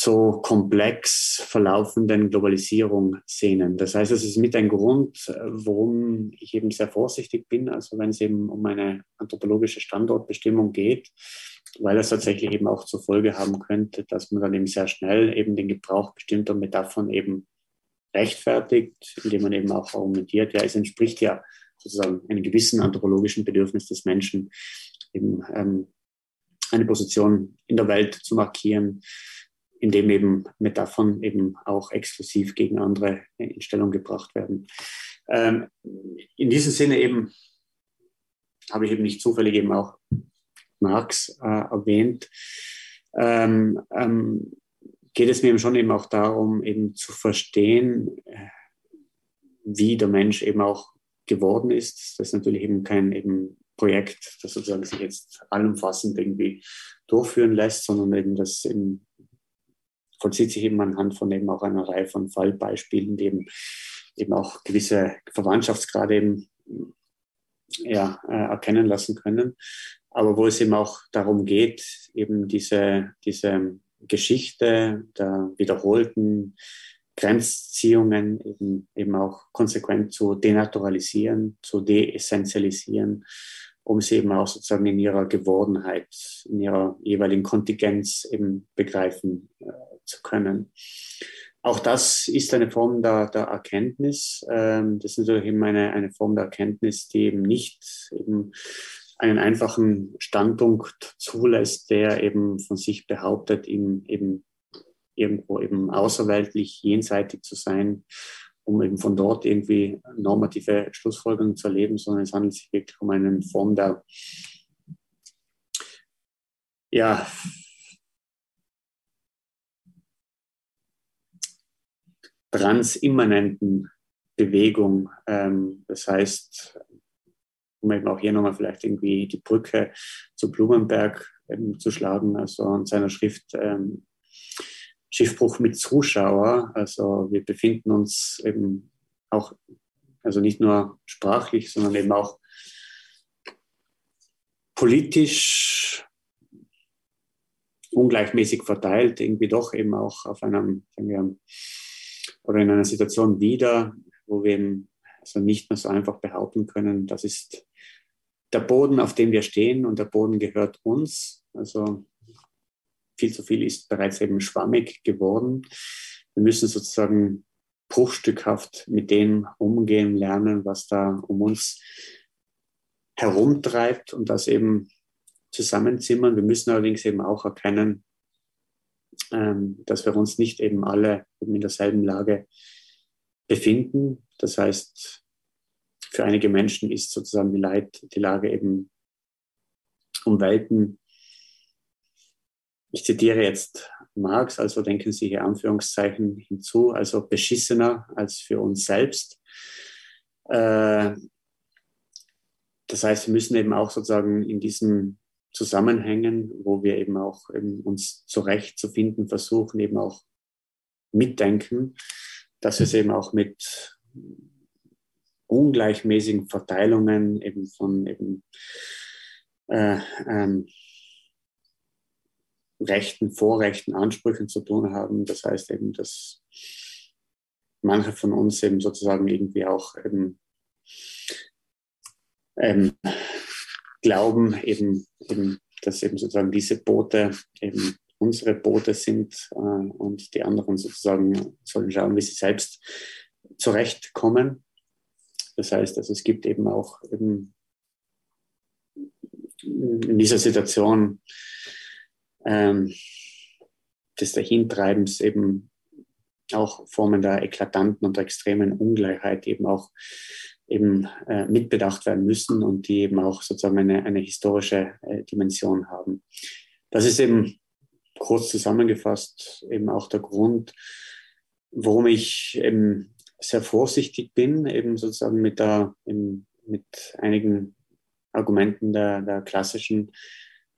so komplex verlaufenden Globalisierung sehnen. Das heißt, es ist mit ein Grund, warum ich eben sehr vorsichtig bin, also wenn es eben um eine anthropologische Standortbestimmung geht, weil es tatsächlich eben auch zur Folge haben könnte, dass man dann eben sehr schnell eben den Gebrauch bestimmter Metaphern eben rechtfertigt, indem man eben auch argumentiert, ja, es entspricht ja sozusagen einem gewissen anthropologischen Bedürfnis des Menschen, eben ähm, eine Position in der Welt zu markieren, indem eben Metaphern eben auch exklusiv gegen andere in Stellung gebracht werden. Ähm, in diesem Sinne eben habe ich eben nicht zufällig eben auch Marx äh, erwähnt. Ähm, ähm, geht es mir eben schon eben auch darum, eben zu verstehen, äh, wie der Mensch eben auch geworden ist. Das ist natürlich eben kein eben Projekt, das sozusagen sich jetzt allumfassend irgendwie durchführen lässt, sondern eben das eben vollzieht sich eben anhand von eben auch einer Reihe von Fallbeispielen, die eben, eben auch gewisse Verwandtschaftsgrade eben ja, äh, erkennen lassen können. Aber wo es eben auch darum geht, eben diese, diese Geschichte der wiederholten Grenzziehungen eben, eben auch konsequent zu denaturalisieren, zu deessentialisieren, um sie eben auch sozusagen in ihrer Gewordenheit, in ihrer jeweiligen Kontingenz eben begreifen äh, zu können. Auch das ist eine Form der, der Erkenntnis. Ähm, das ist natürlich eben eine, eine Form der Erkenntnis, die eben nicht eben einen einfachen Standpunkt zulässt, der eben von sich behauptet, ihm eben irgendwo eben außerweltlich jenseitig zu sein, um eben von dort irgendwie normative Schlussfolgerungen zu erleben, sondern es handelt sich wirklich um eine Form der ja, transimmanenten Bewegung. Ähm, das heißt, um eben auch hier nochmal vielleicht irgendwie die Brücke zu Blumenberg ähm, zu schlagen, also in seiner Schrift ähm, Schiffbruch mit Zuschauer. Also wir befinden uns eben auch, also nicht nur sprachlich, sondern eben auch politisch ungleichmäßig verteilt, irgendwie doch eben auch auf einem, sagen wir, oder in einer Situation wieder, wo wir eben also nicht mehr so einfach behaupten können, das ist der Boden, auf dem wir stehen und der Boden gehört uns. Also viel zu viel ist bereits eben schwammig geworden. Wir müssen sozusagen bruchstückhaft mit dem umgehen lernen, was da um uns herumtreibt und das eben zusammenzimmern. Wir müssen allerdings eben auch erkennen, ähm, dass wir uns nicht eben alle in derselben Lage befinden. Das heißt, für einige Menschen ist sozusagen die, Leid, die Lage eben um Welten, ich zitiere jetzt Marx, also denken Sie hier Anführungszeichen hinzu, also beschissener als für uns selbst. Äh, das heißt, wir müssen eben auch sozusagen in diesen Zusammenhängen, wo wir eben auch eben uns zurechtzufinden versuchen, eben auch mitdenken, dass wir es eben auch mit ungleichmäßigen Verteilungen eben von eben, äh, ähm, Rechten, Vorrechten, Ansprüchen zu tun haben. Das heißt eben, dass manche von uns eben sozusagen irgendwie auch eben, ähm, glauben, eben, eben, dass eben sozusagen diese Boote eben unsere Boote sind äh, und die anderen sozusagen sollen schauen, wie sie selbst zurechtkommen. Das heißt, also es gibt eben auch eben in dieser Situation ähm, des Dahintreibens eben auch Formen der eklatanten und extremen Ungleichheit eben auch eben äh, mitbedacht werden müssen und die eben auch sozusagen eine, eine historische äh, Dimension haben. Das ist eben kurz zusammengefasst eben auch der Grund, warum ich eben sehr vorsichtig bin, eben sozusagen mit, der, eben mit einigen Argumenten der, der klassischen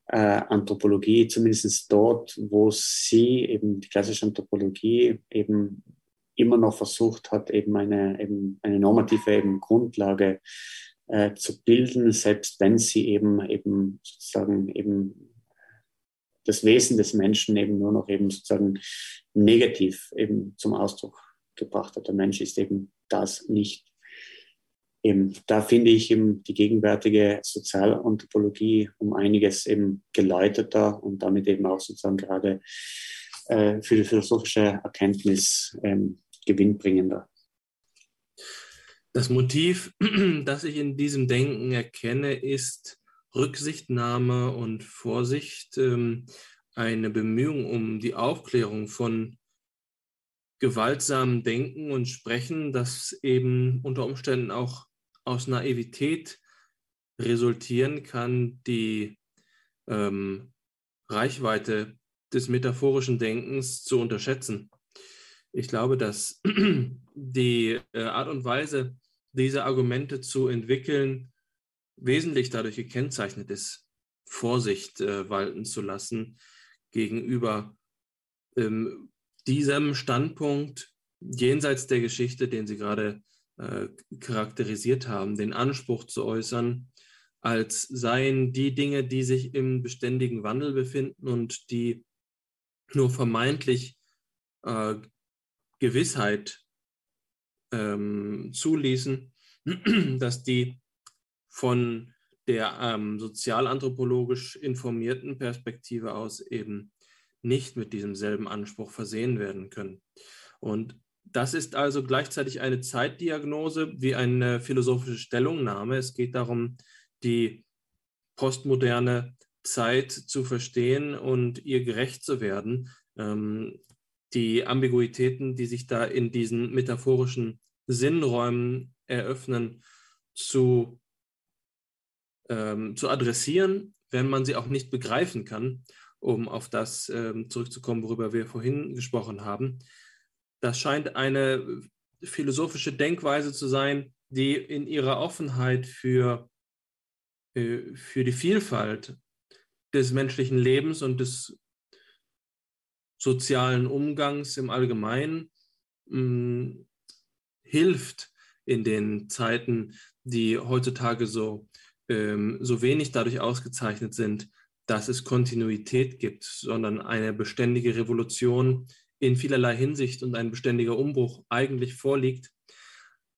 äh, Anthropologie, zumindest dort, wo sie eben die klassische Anthropologie eben immer noch versucht hat, eben eine, eben eine normative eben Grundlage äh, zu bilden, selbst wenn sie eben, eben sozusagen eben das Wesen des Menschen eben nur noch eben sozusagen negativ eben zum Ausdruck gebracht hat. Der Mensch ist eben das nicht. Eben, da finde ich eben die gegenwärtige Sozialanthropologie um einiges eben geläuterter und damit eben auch sozusagen gerade äh, für die philosophische Erkenntnis ähm, gewinnbringender. Das Motiv, das ich in diesem Denken erkenne, ist Rücksichtnahme und Vorsicht, ähm, eine Bemühung um die Aufklärung von gewaltsamen Denken und Sprechen, das eben unter Umständen auch aus Naivität resultieren kann, die ähm, Reichweite des metaphorischen Denkens zu unterschätzen. Ich glaube, dass die äh, Art und Weise, diese Argumente zu entwickeln, wesentlich dadurch gekennzeichnet ist, Vorsicht äh, walten zu lassen gegenüber ähm, diesem Standpunkt jenseits der Geschichte, den Sie gerade äh, charakterisiert haben, den Anspruch zu äußern, als seien die Dinge, die sich im beständigen Wandel befinden und die nur vermeintlich äh, Gewissheit ähm, zuließen, dass die von der ähm, sozialanthropologisch informierten Perspektive aus eben nicht mit diesem selben Anspruch versehen werden können. Und das ist also gleichzeitig eine Zeitdiagnose wie eine philosophische Stellungnahme. Es geht darum, die postmoderne Zeit zu verstehen und ihr gerecht zu werden. Ähm, die Ambiguitäten, die sich da in diesen metaphorischen Sinnräumen eröffnen, zu ähm, zu adressieren, wenn man sie auch nicht begreifen kann, um auf das ähm, zurückzukommen, worüber wir vorhin gesprochen haben. Das scheint eine philosophische Denkweise zu sein, die in ihrer Offenheit für, äh, für die Vielfalt des menschlichen Lebens und des sozialen Umgangs im Allgemeinen mh, mm, hilft in den Zeiten, die heutzutage so ähm, so wenig dadurch ausgezeichnet sind, dass es Kontinuität gibt, sondern eine beständige Revolution in vielerlei Hinsicht und ein beständiger Umbruch eigentlich vorliegt.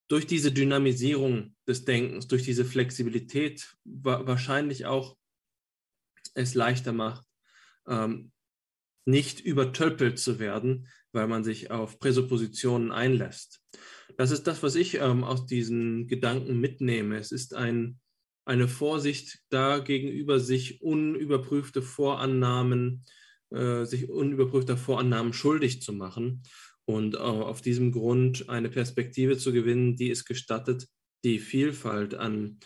Durch diese Dynamisierung des Denkens, durch diese Flexibilität wa wahrscheinlich auch es leichter macht, ähm, nicht übertölpelt zu werden, weil man sich auf Präsuppositionen einlässt. Das ist das, was ich ähm, aus diesen Gedanken mitnehme. Es ist ein eine Vorsicht da gegenüber sich unüberprüfte Vorannahmen, äh, sich unüberprüfter Vorannahmen schuldig zu machen und äh, auf diesem Grund eine Perspektive zu gewinnen, die es gestattet, die Vielfalt an,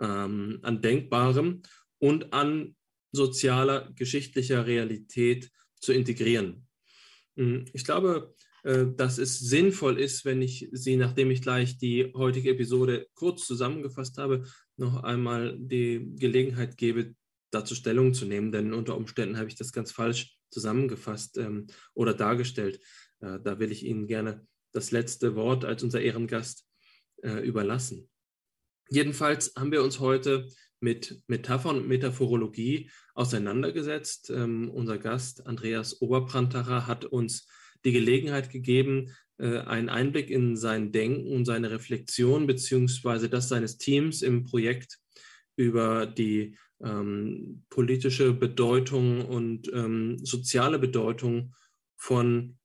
ähm, an Denkbarem und an sozialer, geschichtlicher Realität zu integrieren. Hm, ich glaube, äh, dass es sinnvoll ist, wenn ich Sie, nachdem ich gleich die heutige Episode kurz zusammengefasst habe, noch einmal die Gelegenheit gebe, dazu Stellung zu nehmen, denn unter Umständen habe ich das ganz falsch zusammengefasst ähm, oder dargestellt. Äh, da will ich Ihnen gerne das letzte Wort als unser Ehrengast äh, überlassen. Jedenfalls haben wir uns heute mit Metaphern und Metaphorologie auseinandergesetzt. Ähm, unser Gast Andreas Oberbrantacher hat uns die Gelegenheit gegeben, äh, einen Einblick in sein Denken und seine Reflexion beziehungsweise das seines Teams im Projekt über die ähm, politische Bedeutung und ähm, soziale Bedeutung von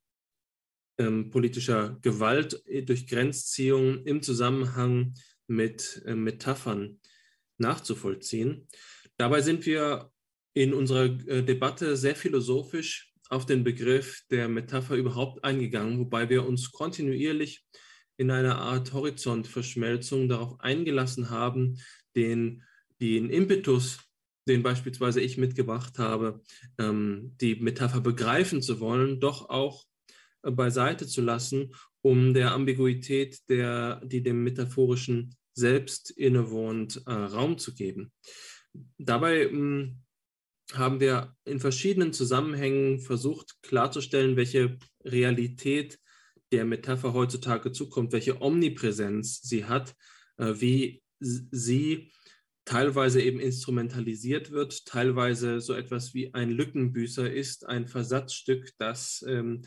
ähm, politischer Gewalt durch Grenzziehung im Zusammenhang mit äh, Metaphern nachzuvollziehen. Dabei sind wir in unserer äh, Debatte sehr philosophisch auf den Begriff der Metapher überhaupt eingegangen, wobei wir uns kontinuierlich in einer Art Horizontverschmelzung darauf eingelassen haben, den, den Impetus, den beispielsweise ich mitgebracht habe, ähm, die Metapher begreifen zu wollen, doch auch äh, beiseite zu lassen, um der Ambiguität, der, die dem metaphorischen Selbst innewohnt, äh, Raum zu geben. Dabei ähm, haben wir in verschiedenen Zusammenhängen versucht klarzustellen, welche Realität der Metapher heutzutage zukommt, welche Omnipräsenz sie hat, äh, wie sie teilweise eben instrumentalisiert wird, teilweise so etwas wie ein Lückenbüßer ist, ein Versatzstück, das ähm,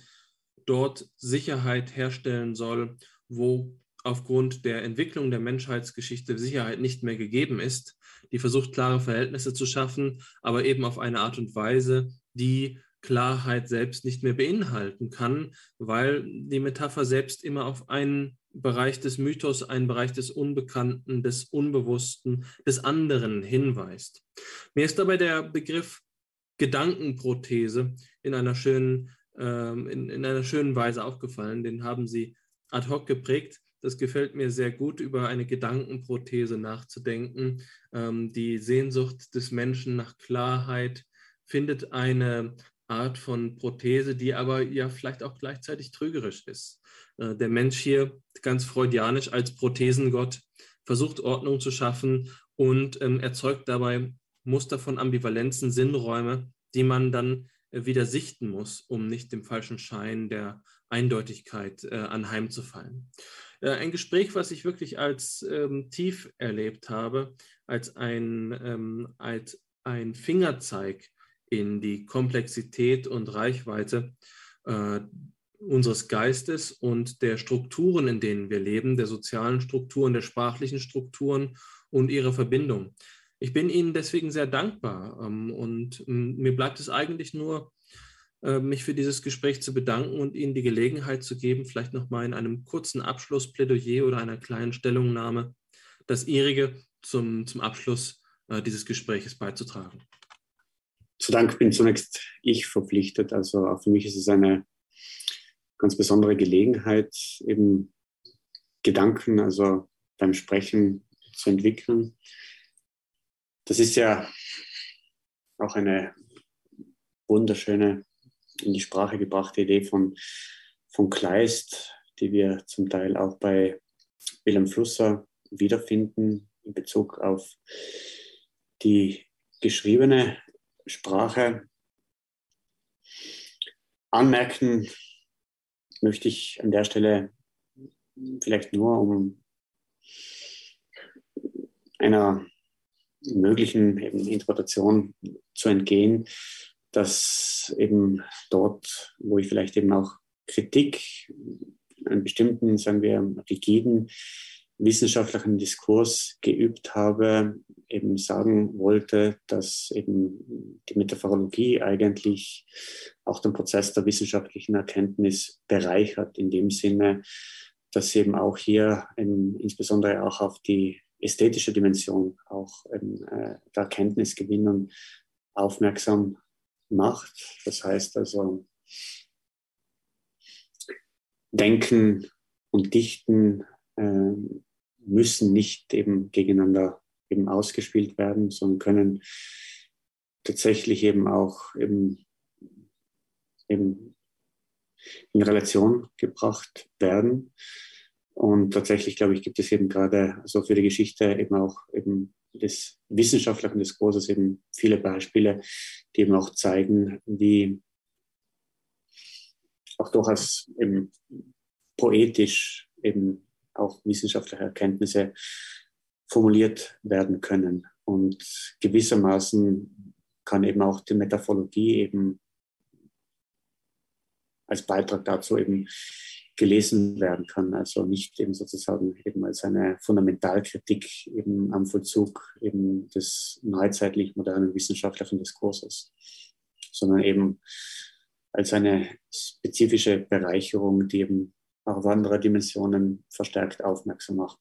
dort Sicherheit herstellen soll, wo aufgrund der Entwicklung der Menschheitsgeschichte Sicherheit nicht mehr gegeben ist, die versucht, klare Verhältnisse zu schaffen, aber eben auf eine Art und Weise, die Klarheit selbst nicht mehr beinhalten kann, weil die Metapher selbst immer auf einen Bereich des Mythos, einen Bereich des Unbekannten, des Unbewussten, des anderen hinweist. Mir ist dabei der Begriff Gedankenprothese in einer schönen, äh, in, in einer schönen Weise aufgefallen. Den haben Sie ad hoc geprägt. Das gefällt mir sehr gut, über eine Gedankenprothese nachzudenken. Ähm, die Sehnsucht des Menschen nach Klarheit findet eine Art von Prothese, die aber ja vielleicht auch gleichzeitig trügerisch ist. Äh, der Mensch hier ganz freudianisch als Prothesengott versucht Ordnung zu schaffen und ähm, erzeugt dabei Muster von Ambivalenzen, Sinnräume, die man dann äh, wieder sichten muss, um nicht dem falschen Schein der Eindeutigkeit äh, anheimzufallen. Äh, ein Gespräch, was ich wirklich als ähm, tief erlebt habe, als ein, ähm, als ein Fingerzeig in die Komplexität und Reichweite äh, unseres Geistes und der Strukturen, in denen wir leben, der sozialen Strukturen, der sprachlichen Strukturen und ihre Verbindung. Ich bin Ihnen deswegen sehr dankbar ähm, und ähm, mir bleibt es eigentlich nur, äh, mich für dieses Gespräch zu bedanken und Ihnen die Gelegenheit zu geben, vielleicht nochmal in einem kurzen Abschlussplädoyer oder einer kleinen Stellungnahme das Ihrige zum, zum Abschluss äh, dieses Gespräches beizutragen. Zu Dank bin zunächst ich verpflichtet. Also auch für mich ist es eine ganz besondere Gelegenheit, eben Gedanken, also beim Sprechen zu entwickeln. Das ist ja auch eine wunderschöne in die Sprache gebrachte Idee von, von Kleist, die wir zum Teil auch bei Wilhelm Flusser wiederfinden in Bezug auf die geschriebene Sprache. Anmerken möchte ich an der Stelle vielleicht nur, um einer möglichen Interpretation zu entgehen, dass eben dort, wo ich vielleicht eben auch Kritik an bestimmten, sagen wir, rigiden wissenschaftlichen Diskurs geübt habe, eben sagen wollte, dass eben die Metaphorologie eigentlich auch den Prozess der wissenschaftlichen Erkenntnis bereichert, in dem Sinne, dass eben auch hier eben insbesondere auch auf die ästhetische Dimension auch eben, äh, der Erkenntnisgewinnung aufmerksam macht. Das heißt also, Denken und Dichten äh, müssen nicht eben gegeneinander eben ausgespielt werden, sondern können tatsächlich eben auch eben, eben in Relation gebracht werden. Und tatsächlich, glaube ich, gibt es eben gerade so für die Geschichte eben auch eben des wissenschaftlichen Diskurses eben viele Beispiele, die eben auch zeigen, wie auch durchaus eben poetisch eben auch wissenschaftliche Erkenntnisse formuliert werden können. Und gewissermaßen kann eben auch die Metaphologie eben als Beitrag dazu eben gelesen werden kann. Also nicht eben sozusagen eben als eine Fundamentalkritik eben am Vollzug eben des neuzeitlich modernen wissenschaftlichen Diskurses, sondern eben als eine spezifische Bereicherung, die eben auch auf andere Dimensionen verstärkt aufmerksam macht.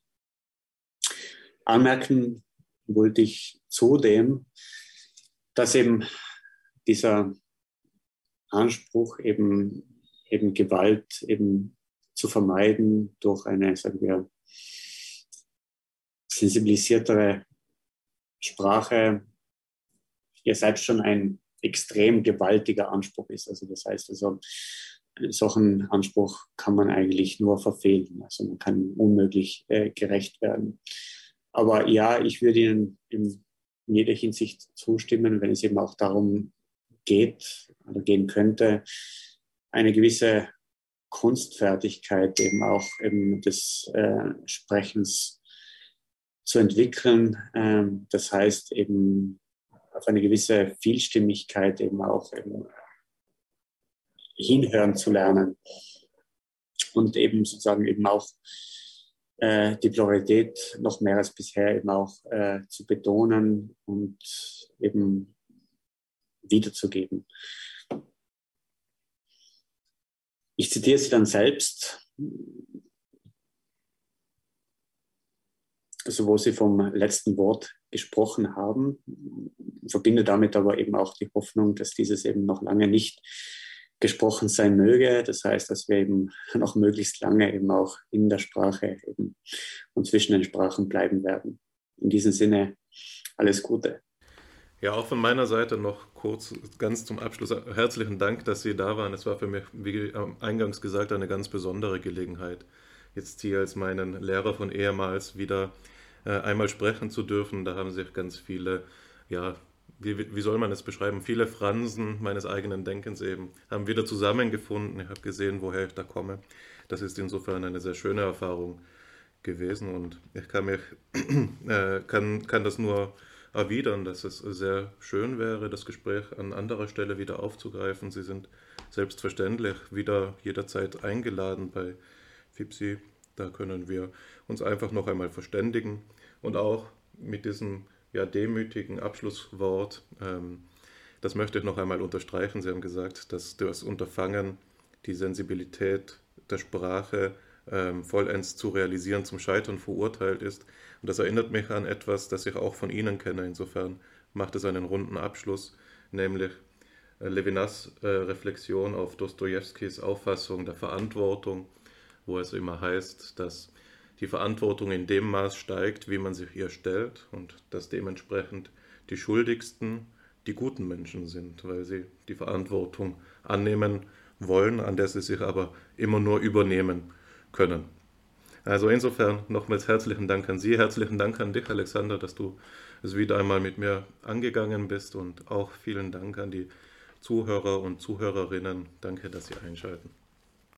Anmerken wollte ich zudem, dass eben dieser Anspruch eben, eben Gewalt eben zu vermeiden durch eine, sagen wir, sensibilisiertere Sprache ja selbst schon ein extrem gewaltiger Anspruch ist. Also das heißt also, solchen Anspruch kann man eigentlich nur verfehlen. Also man kann unmöglich äh, gerecht werden. Aber ja, ich würde Ihnen in jeder Hinsicht zustimmen, wenn es eben auch darum geht oder gehen könnte, eine gewisse Kunstfertigkeit eben auch eben des äh, Sprechens zu entwickeln. Ähm, das heißt eben auf eine gewisse Vielstimmigkeit eben auch eben hinhören zu lernen und eben sozusagen eben auch äh, die Pluralität noch mehr als bisher eben auch äh, zu betonen und eben wiederzugeben. Ich zitiere sie dann selbst, also wo sie vom letzten Wort gesprochen haben, verbinde damit aber eben auch die Hoffnung, dass dieses eben noch lange nicht gesprochen sein möge. Das heißt, dass wir eben noch möglichst lange eben auch in der Sprache eben und zwischen den Sprachen bleiben werden. In diesem Sinne alles Gute. Ja, auch von meiner Seite noch kurz, ganz zum Abschluss, herzlichen Dank, dass Sie da waren. Es war für mich, wie eingangs gesagt, eine ganz besondere Gelegenheit, jetzt hier als meinen Lehrer von ehemals wieder äh, einmal sprechen zu dürfen. Da haben sich ganz viele, ja, wie, wie soll man es beschreiben, viele Fransen meines eigenen Denkens eben, haben wieder zusammengefunden. Ich habe gesehen, woher ich da komme. Das ist insofern eine sehr schöne Erfahrung gewesen und ich kann, mich, äh, kann, kann das nur erwidern, dass es sehr schön wäre, das Gespräch an anderer Stelle wieder aufzugreifen. Sie sind selbstverständlich wieder jederzeit eingeladen bei FIPSI. Da können wir uns einfach noch einmal verständigen und auch mit diesem ja, demütigen Abschlusswort, ähm, das möchte ich noch einmal unterstreichen. Sie haben gesagt, dass das Unterfangen, die Sensibilität der Sprache ähm, vollends zu realisieren, zum Scheitern verurteilt ist. Und das erinnert mich an etwas, das ich auch von Ihnen kenne. Insofern macht es einen runden Abschluss, nämlich äh, Levinas äh, Reflexion auf Dostojewskis Auffassung der Verantwortung, wo es immer heißt, dass die Verantwortung in dem Maß steigt, wie man sich ihr stellt und dass dementsprechend die Schuldigsten die guten Menschen sind, weil sie die Verantwortung annehmen wollen, an der sie sich aber immer nur übernehmen können. Also insofern nochmals herzlichen Dank an Sie, herzlichen Dank an dich, Alexander, dass du es wieder einmal mit mir angegangen bist und auch vielen Dank an die Zuhörer und Zuhörerinnen. Danke, dass Sie einschalten.